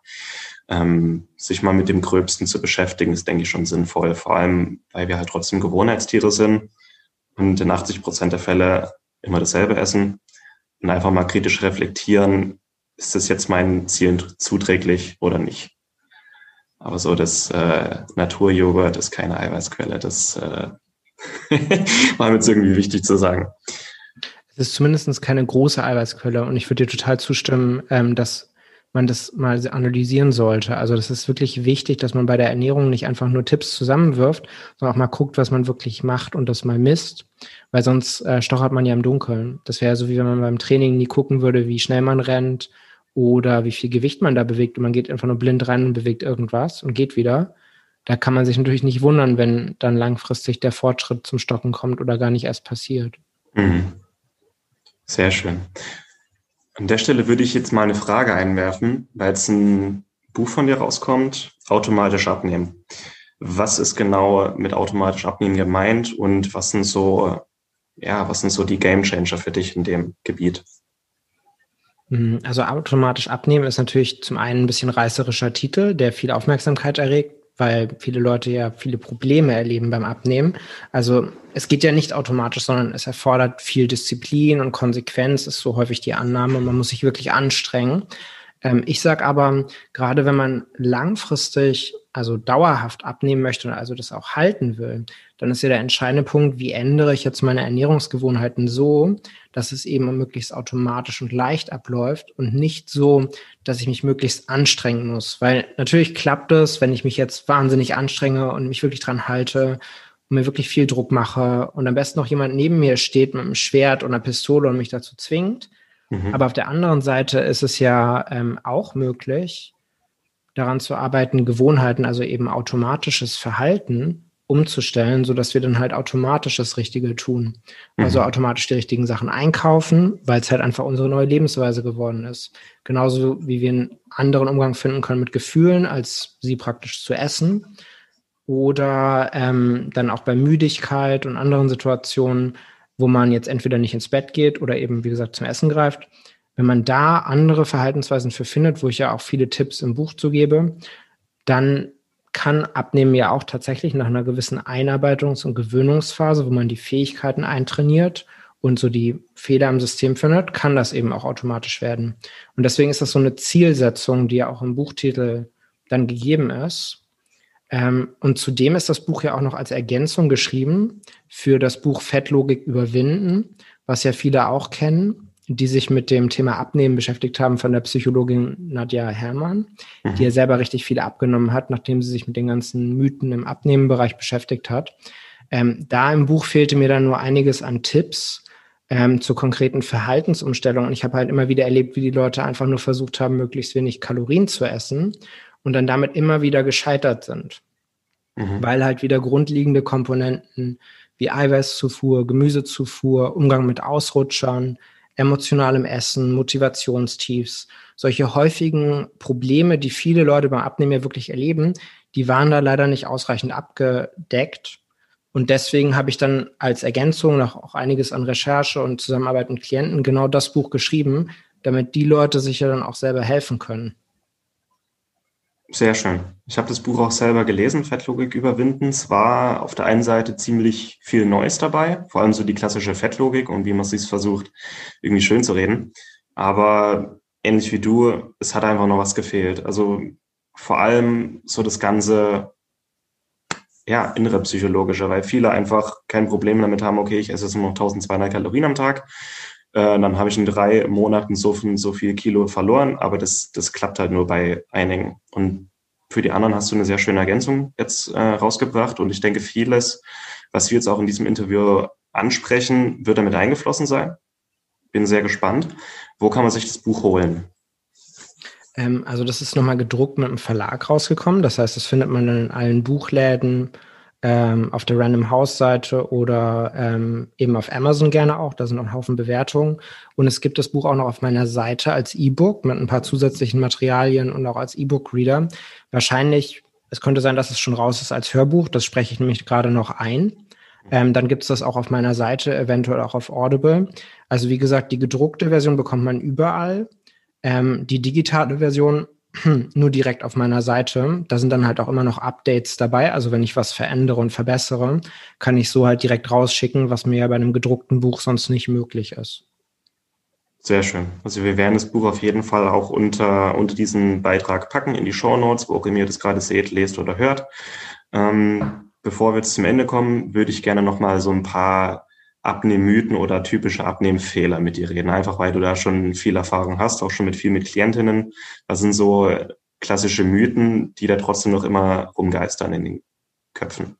ähm, sich mal mit dem Gröbsten zu beschäftigen, ist, denke ich, schon sinnvoll. Vor allem, weil wir halt trotzdem Gewohnheitstiere sind und in 80 Prozent der Fälle immer dasselbe essen und einfach mal kritisch reflektieren, ist das jetzt meinen Zielen zuträglich oder nicht. Aber so das äh, Naturjoghurt ist keine Eiweißquelle. Das äh, war mir jetzt irgendwie wichtig zu sagen. Es ist zumindest keine große Eiweißquelle und ich würde dir total zustimmen, ähm, dass man das mal analysieren sollte. Also das ist wirklich wichtig, dass man bei der Ernährung nicht einfach nur Tipps zusammenwirft, sondern auch mal guckt, was man wirklich macht und das mal misst, weil sonst äh, stochert man ja im Dunkeln. Das wäre so, wie wenn man beim Training nie gucken würde, wie schnell man rennt, oder wie viel Gewicht man da bewegt und man geht einfach nur blind rein und bewegt irgendwas und geht wieder. Da kann man sich natürlich nicht wundern, wenn dann langfristig der Fortschritt zum Stocken kommt oder gar nicht erst passiert. Mhm. Sehr schön. An der Stelle würde ich jetzt mal eine Frage einwerfen, weil jetzt ein Buch von dir rauskommt, automatisch abnehmen. Was ist genau mit automatisch abnehmen gemeint und was sind so, ja, was sind so die Game Changer für dich in dem Gebiet? Mhm, also automatisch abnehmen ist natürlich zum einen ein bisschen reißerischer Titel, der viel Aufmerksamkeit erregt, weil viele Leute ja viele Probleme erleben beim Abnehmen. Also es geht ja nicht automatisch, sondern es erfordert viel Disziplin und Konsequenz, ist so häufig die Annahme. Man muss sich wirklich anstrengen. Ähm, ich sage aber, gerade wenn man langfristig, also dauerhaft abnehmen möchte und also das auch halten will, dann ist ja der entscheidende Punkt, wie ändere ich jetzt meine Ernährungsgewohnheiten so, dass es eben möglichst automatisch und leicht abläuft und nicht so, dass ich mich möglichst anstrengen muss. Weil natürlich klappt es, wenn ich mich jetzt wahnsinnig anstrenge und mich wirklich dran halte und mir wirklich viel Druck mache und am besten noch jemand neben mir steht mit einem Schwert oder einer Pistole und mich dazu zwingt. Mhm. Aber auf der anderen Seite ist es ja ähm, auch möglich, daran zu arbeiten, Gewohnheiten, also eben automatisches Verhalten umzustellen, so dass wir dann halt automatisch das Richtige tun. Also mhm. automatisch die richtigen Sachen einkaufen, weil es halt einfach unsere neue Lebensweise geworden ist. Genauso wie wir einen anderen Umgang finden können mit Gefühlen, als sie praktisch zu essen. Oder ähm, dann auch bei Müdigkeit und anderen Situationen, wo man jetzt entweder nicht ins Bett geht oder eben, wie gesagt, zum Essen greift. Wenn man da andere Verhaltensweisen für findet, wo ich ja auch viele Tipps im Buch zugebe, dann kann Abnehmen ja auch tatsächlich nach einer gewissen Einarbeitungs- und Gewöhnungsphase, wo man die Fähigkeiten eintrainiert und so die Fehler im System findet, kann das eben auch automatisch werden. Und deswegen ist das so eine Zielsetzung, die ja auch im Buchtitel dann gegeben ist. Ähm, und zudem ist das Buch ja auch noch als Ergänzung geschrieben für das Buch Fettlogik überwinden, was ja viele auch kennen die sich mit dem Thema Abnehmen beschäftigt haben von der Psychologin Nadja Herrmann, mhm. die ja selber richtig viel abgenommen hat, nachdem sie sich mit den ganzen Mythen im Abnehmenbereich beschäftigt hat. Ähm, da im Buch fehlte mir dann nur einiges an Tipps ähm, zur konkreten Verhaltensumstellung. Und ich habe halt immer wieder erlebt, wie die Leute einfach nur versucht haben, möglichst wenig Kalorien zu essen und dann damit immer wieder gescheitert sind. Mhm. Weil halt wieder grundlegende Komponenten wie Eiweißzufuhr, Gemüsezufuhr, Umgang mit Ausrutschern, emotionalem Essen, Motivationstiefs, solche häufigen Probleme, die viele Leute beim Abnehmen ja wirklich erleben, die waren da leider nicht ausreichend abgedeckt. Und deswegen habe ich dann als Ergänzung noch auch einiges an Recherche und Zusammenarbeit mit Klienten genau das Buch geschrieben, damit die Leute sich ja dann auch selber helfen können. Sehr schön. Ich habe das Buch auch selber gelesen, Fettlogik überwinden. Es war auf der einen Seite ziemlich viel Neues dabei, vor allem so die klassische Fettlogik und wie man sich versucht, irgendwie schön zu reden. Aber ähnlich wie du, es hat einfach noch was gefehlt. Also vor allem so das ganze, ja, innere psychologische, weil viele einfach kein Problem damit haben, okay, ich esse jetzt nur noch 1200 Kalorien am Tag dann habe ich in drei Monaten so viel, so viel Kilo verloren, aber das, das klappt halt nur bei einigen. Und für die anderen hast du eine sehr schöne Ergänzung jetzt äh, rausgebracht. Und ich denke, vieles, was wir jetzt auch in diesem Interview ansprechen, wird damit eingeflossen sein. Bin sehr gespannt. Wo kann man sich das Buch holen? Ähm, also das ist nochmal gedruckt mit einem Verlag rausgekommen. Das heißt, das findet man in allen Buchläden, ähm, auf der Random House Seite oder ähm, eben auf Amazon gerne auch. Da sind auch ein Haufen Bewertungen. Und es gibt das Buch auch noch auf meiner Seite als E-Book mit ein paar zusätzlichen Materialien und auch als E-Book-Reader. Wahrscheinlich, es könnte sein, dass es schon raus ist als Hörbuch. Das spreche ich nämlich gerade noch ein. Ähm, dann gibt es das auch auf meiner Seite, eventuell auch auf Audible. Also wie gesagt, die gedruckte Version bekommt man überall. Ähm, die digitale Version nur direkt auf meiner Seite. Da sind dann halt auch immer noch Updates dabei. Also wenn ich was verändere und verbessere, kann ich so halt direkt rausschicken, was mir ja bei einem gedruckten Buch sonst nicht möglich ist. Sehr schön. Also wir werden das Buch auf jeden Fall auch unter, unter diesen Beitrag packen in die Show Notes, wo auch immer ihr das gerade seht, lest oder hört. Ähm, bevor wir jetzt zum Ende kommen, würde ich gerne nochmal so ein paar Abnehmmythen oder typische Abnehmfehler mit dir reden, einfach weil du da schon viel Erfahrung hast, auch schon mit viel mit Klientinnen. Das sind so klassische Mythen, die da trotzdem noch immer rumgeistern in den Köpfen.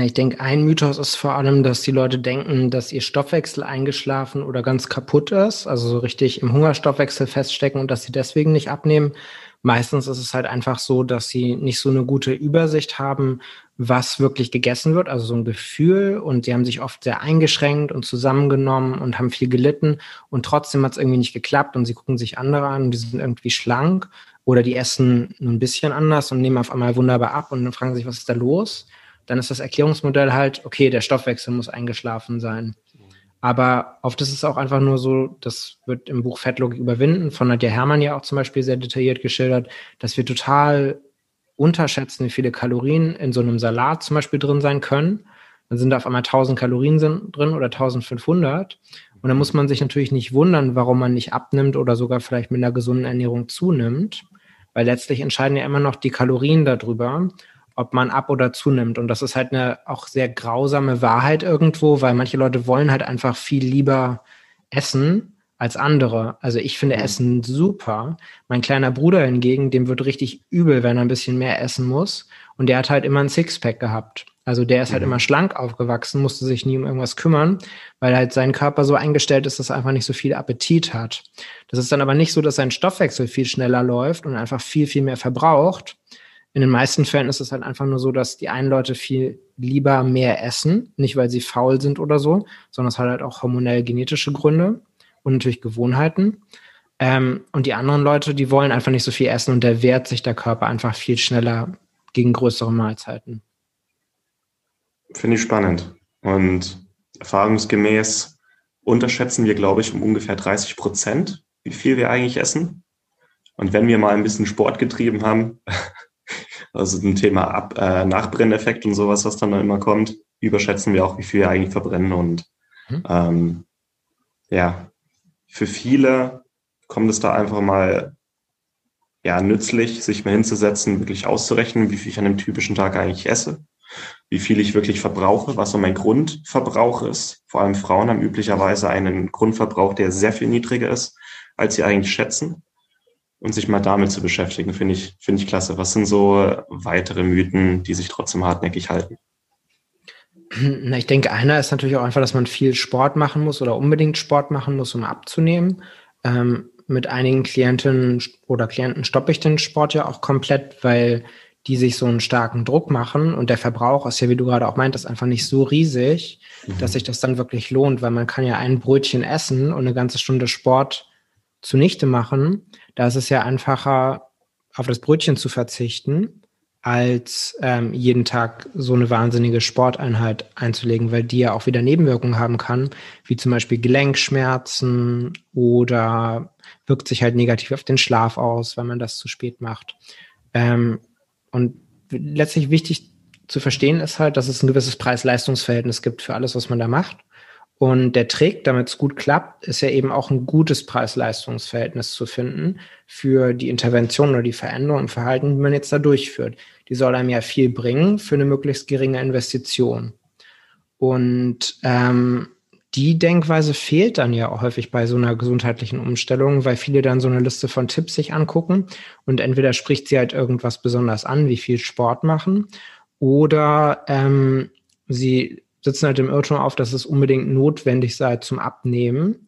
Ich denke, ein Mythos ist vor allem, dass die Leute denken, dass ihr Stoffwechsel eingeschlafen oder ganz kaputt ist, also so richtig im Hungerstoffwechsel feststecken und dass sie deswegen nicht abnehmen. Meistens ist es halt einfach so, dass sie nicht so eine gute Übersicht haben, was wirklich gegessen wird, also so ein Gefühl. Und sie haben sich oft sehr eingeschränkt und zusammengenommen und haben viel gelitten. Und trotzdem hat es irgendwie nicht geklappt. Und sie gucken sich andere an und die sind irgendwie schlank oder die essen ein bisschen anders und nehmen auf einmal wunderbar ab und dann fragen sich, was ist da los? Dann ist das Erklärungsmodell halt, okay, der Stoffwechsel muss eingeschlafen sein. Aber oft ist es auch einfach nur so, das wird im Buch Fettlogik überwinden, von Nadja Hermann ja auch zum Beispiel sehr detailliert geschildert, dass wir total unterschätzen, wie viele Kalorien in so einem Salat zum Beispiel drin sein können. Dann sind da auf einmal 1000 Kalorien drin oder 1500. Und dann muss man sich natürlich nicht wundern, warum man nicht abnimmt oder sogar vielleicht mit einer gesunden Ernährung zunimmt. Weil letztlich entscheiden ja immer noch die Kalorien darüber, ob man ab oder zunimmt. Und das ist halt eine auch sehr grausame Wahrheit irgendwo, weil manche Leute wollen halt einfach viel lieber essen als andere. Also ich finde mhm. Essen super. Mein kleiner Bruder hingegen, dem wird richtig übel, wenn er ein bisschen mehr essen muss. Und der hat halt immer ein Sixpack gehabt. Also der ist halt mhm. immer schlank aufgewachsen, musste sich nie um irgendwas kümmern, weil halt sein Körper so eingestellt ist, dass er einfach nicht so viel Appetit hat. Das ist dann aber nicht so, dass sein Stoffwechsel viel schneller läuft und einfach viel, viel mehr verbraucht. In den meisten Fällen ist es halt einfach nur so, dass die einen Leute viel lieber mehr essen, nicht weil sie faul sind oder so, sondern es hat halt auch hormonell genetische Gründe und natürlich Gewohnheiten. Ähm, und die anderen Leute, die wollen einfach nicht so viel essen und der wehrt sich der Körper einfach viel schneller gegen größere Mahlzeiten. Finde ich spannend. Und erfahrungsgemäß unterschätzen wir, glaube ich, um ungefähr 30 Prozent, wie viel wir eigentlich essen. Und wenn wir mal ein bisschen Sport getrieben haben, also ein Thema Ab äh, Nachbrenneffekt und sowas, was dann immer kommt, überschätzen wir auch, wie viel wir eigentlich verbrennen. Und mhm. ähm, ja, für viele kommt es da einfach mal ja, nützlich, sich mal hinzusetzen, wirklich auszurechnen, wie viel ich an einem typischen Tag eigentlich esse wie viel ich wirklich verbrauche, was so mein Grundverbrauch ist. Vor allem Frauen haben üblicherweise einen Grundverbrauch, der sehr viel niedriger ist, als sie eigentlich schätzen. Und sich mal damit zu beschäftigen, finde ich, finde ich klasse. Was sind so weitere Mythen, die sich trotzdem hartnäckig halten? Na, ich denke, einer ist natürlich auch einfach, dass man viel Sport machen muss oder unbedingt Sport machen muss, um abzunehmen. Ähm, mit einigen Klientinnen oder Klienten stoppe ich den Sport ja auch komplett, weil die sich so einen starken Druck machen und der Verbrauch ist ja, wie du gerade auch meintest, einfach nicht so riesig, mhm. dass sich das dann wirklich lohnt, weil man kann ja ein Brötchen essen und eine ganze Stunde Sport zunichte machen. Da ist es ja einfacher, auf das Brötchen zu verzichten, als ähm, jeden Tag so eine wahnsinnige Sporteinheit einzulegen, weil die ja auch wieder Nebenwirkungen haben kann, wie zum Beispiel Gelenkschmerzen oder wirkt sich halt negativ auf den Schlaf aus, wenn man das zu spät macht. Ähm, und letztlich wichtig zu verstehen ist halt, dass es ein gewisses Preis-Leistungs-Verhältnis gibt für alles, was man da macht. Und der Trick, damit es gut klappt, ist ja eben auch ein gutes Preis-Leistungs-Verhältnis zu finden für die Intervention oder die Veränderung im Verhalten, die man jetzt da durchführt. Die soll einem ja viel bringen für eine möglichst geringe Investition. Und ähm, die Denkweise fehlt dann ja auch häufig bei so einer gesundheitlichen Umstellung, weil viele dann so eine Liste von Tipps sich angucken und entweder spricht sie halt irgendwas besonders an, wie viel Sport machen, oder ähm, sie sitzen halt im Irrtum auf, dass es unbedingt notwendig sei zum Abnehmen.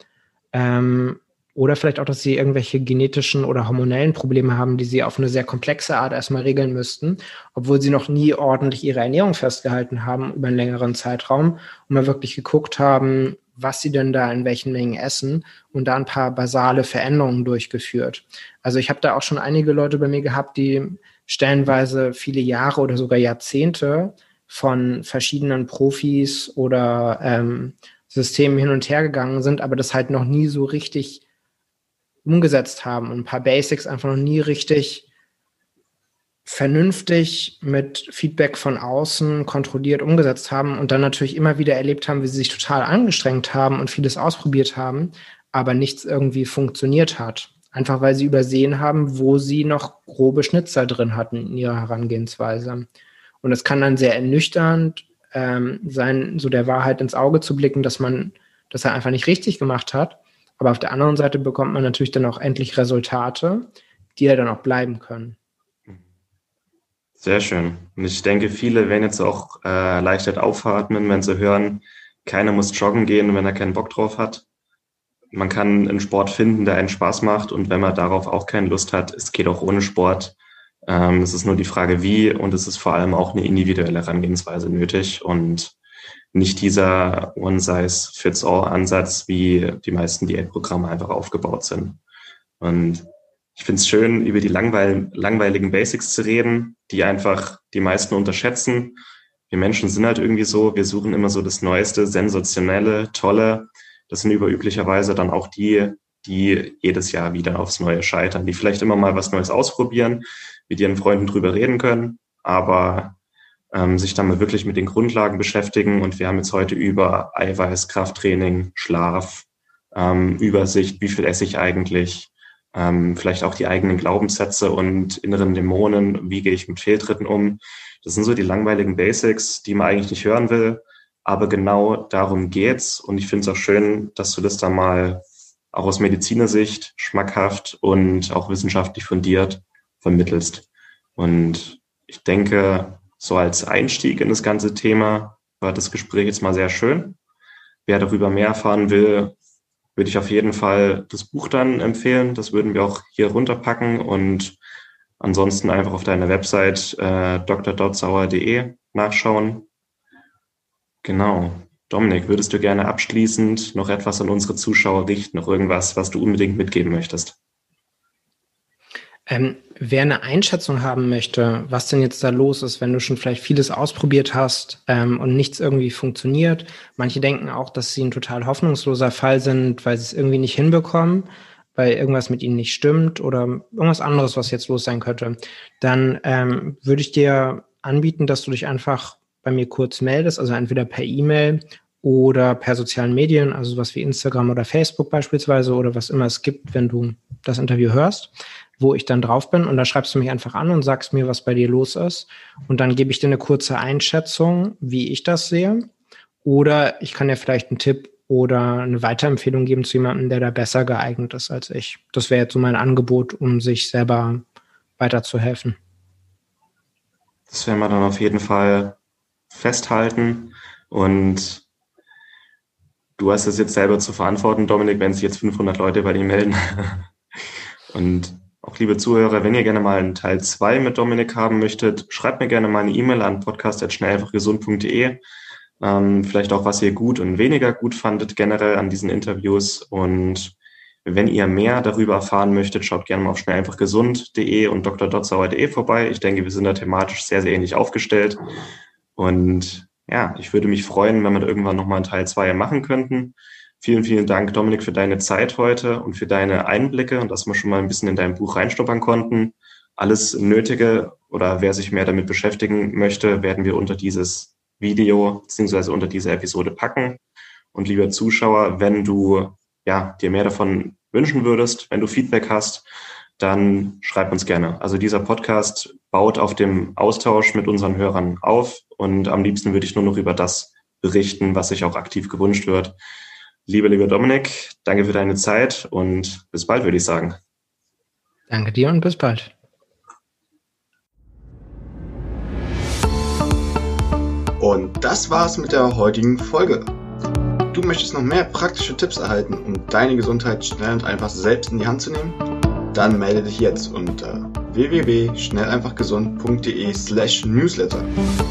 Ähm, oder vielleicht auch, dass sie irgendwelche genetischen oder hormonellen Probleme haben, die sie auf eine sehr komplexe Art erstmal regeln müssten, obwohl sie noch nie ordentlich ihre Ernährung festgehalten haben über einen längeren Zeitraum und mal wirklich geguckt haben, was sie denn da in welchen Mengen essen und da ein paar basale Veränderungen durchgeführt. Also ich habe da auch schon einige Leute bei mir gehabt, die stellenweise viele Jahre oder sogar Jahrzehnte von verschiedenen Profis oder ähm, Systemen hin und her gegangen sind, aber das halt noch nie so richtig umgesetzt haben und ein paar Basics einfach noch nie richtig vernünftig mit Feedback von außen kontrolliert umgesetzt haben und dann natürlich immer wieder erlebt haben, wie sie sich total angestrengt haben und vieles ausprobiert haben, aber nichts irgendwie funktioniert hat. Einfach weil sie übersehen haben, wo sie noch grobe Schnitzer drin hatten in ihrer Herangehensweise. Und es kann dann sehr ernüchternd ähm, sein, so der Wahrheit ins Auge zu blicken, dass man das er einfach nicht richtig gemacht hat. Aber auf der anderen Seite bekommt man natürlich dann auch endlich Resultate, die ja dann auch bleiben können. Sehr schön. Und ich denke, viele werden jetzt auch äh, erleichtert aufatmen, wenn sie hören, keiner muss joggen gehen, wenn er keinen Bock drauf hat. Man kann einen Sport finden, der einen Spaß macht. Und wenn man darauf auch keine Lust hat, es geht auch ohne Sport. Ähm, es ist nur die Frage, wie. Und es ist vor allem auch eine individuelle Herangehensweise nötig. Und nicht dieser One-Size-Fits-All-Ansatz, wie die meisten Diätprogramme einfach aufgebaut sind. Und ich finde es schön, über die langweil langweiligen Basics zu reden, die einfach die meisten unterschätzen. Wir Menschen sind halt irgendwie so, wir suchen immer so das Neueste, Sensationelle, Tolle. Das sind überüblicherweise dann auch die, die jedes Jahr wieder aufs Neue scheitern, die vielleicht immer mal was Neues ausprobieren, mit ihren Freunden drüber reden können, aber ähm, sich dann mal wirklich mit den Grundlagen beschäftigen. Und wir haben jetzt heute über Eiweiß, Krafttraining, Schlaf, ähm, Übersicht, wie viel esse ich eigentlich, ähm, vielleicht auch die eigenen Glaubenssätze und inneren Dämonen, wie gehe ich mit Fehltritten um. Das sind so die langweiligen Basics, die man eigentlich nicht hören will. Aber genau darum geht's. Und ich finde es auch schön, dass du das da mal auch aus Medizinersicht schmackhaft und auch wissenschaftlich fundiert vermittelst. Und ich denke, so als Einstieg in das ganze Thema war das Gespräch jetzt mal sehr schön. Wer darüber mehr erfahren will, würde ich auf jeden Fall das Buch dann empfehlen. Das würden wir auch hier runterpacken und ansonsten einfach auf deiner Website äh, dr.sauer.de nachschauen. Genau. Dominik, würdest du gerne abschließend noch etwas an unsere Zuschauer richten, noch irgendwas, was du unbedingt mitgeben möchtest? Ähm, wer eine Einschätzung haben möchte, was denn jetzt da los ist, wenn du schon vielleicht vieles ausprobiert hast ähm, und nichts irgendwie funktioniert. Manche denken auch, dass sie ein total hoffnungsloser Fall sind, weil sie es irgendwie nicht hinbekommen, weil irgendwas mit ihnen nicht stimmt oder irgendwas anderes, was jetzt los sein könnte. Dann ähm, würde ich dir anbieten, dass du dich einfach bei mir kurz meldest, also entweder per E-Mail oder per sozialen Medien, also was wie Instagram oder Facebook beispielsweise oder was immer es gibt, wenn du das Interview hörst wo ich dann drauf bin und da schreibst du mich einfach an und sagst mir, was bei dir los ist und dann gebe ich dir eine kurze Einschätzung, wie ich das sehe oder ich kann dir vielleicht einen Tipp oder eine Weiterempfehlung geben zu jemandem, der da besser geeignet ist als ich. Das wäre jetzt so mein Angebot, um sich selber weiterzuhelfen. Das werden wir dann auf jeden Fall festhalten und du hast es jetzt selber zu verantworten, Dominik, wenn sich jetzt 500 Leute bei dir melden. Und auch liebe Zuhörer, wenn ihr gerne mal einen Teil 2 mit Dominik haben möchtet, schreibt mir gerne mal eine E-Mail an podcast.schnelleinfachgesund.de. Ähm, vielleicht auch, was ihr gut und weniger gut fandet generell an diesen Interviews. Und wenn ihr mehr darüber erfahren möchtet, schaut gerne mal auf schnelleinfachgesund.de und dr.dotzauer.de vorbei. Ich denke, wir sind da thematisch sehr, sehr ähnlich aufgestellt. Und ja, ich würde mich freuen, wenn wir da irgendwann nochmal einen Teil 2 machen könnten. Vielen, vielen Dank, Dominik, für deine Zeit heute und für deine Einblicke und dass wir schon mal ein bisschen in dein Buch reinstoppern konnten. Alles Nötige oder wer sich mehr damit beschäftigen möchte, werden wir unter dieses Video beziehungsweise unter diese Episode packen. Und lieber Zuschauer, wenn du ja, dir mehr davon wünschen würdest, wenn du Feedback hast, dann schreib uns gerne. Also dieser Podcast baut auf dem Austausch mit unseren Hörern auf und am liebsten würde ich nur noch über das berichten, was sich auch aktiv gewünscht wird. Lieber, lieber Dominik, danke für deine Zeit und bis bald, würde ich sagen. Danke dir und bis bald. Und das war's mit der heutigen Folge. Du möchtest noch mehr praktische Tipps erhalten, um deine Gesundheit schnell und einfach selbst in die Hand zu nehmen? Dann melde dich jetzt unter www.schnelleinfachgesund.de slash newsletter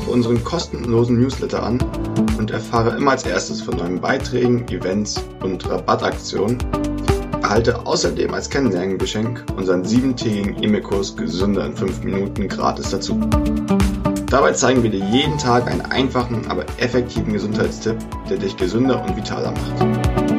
für unseren kostenlosen Newsletter an und erfahre immer als erstes von neuen Beiträgen, Events und Rabattaktionen. Erhalte außerdem als Kennenlerngeschenk unseren siebentägigen E-Mail-Kurs Gesünder in 5 Minuten gratis dazu. Dabei zeigen wir dir jeden Tag einen einfachen, aber effektiven Gesundheitstipp, der dich gesünder und vitaler macht.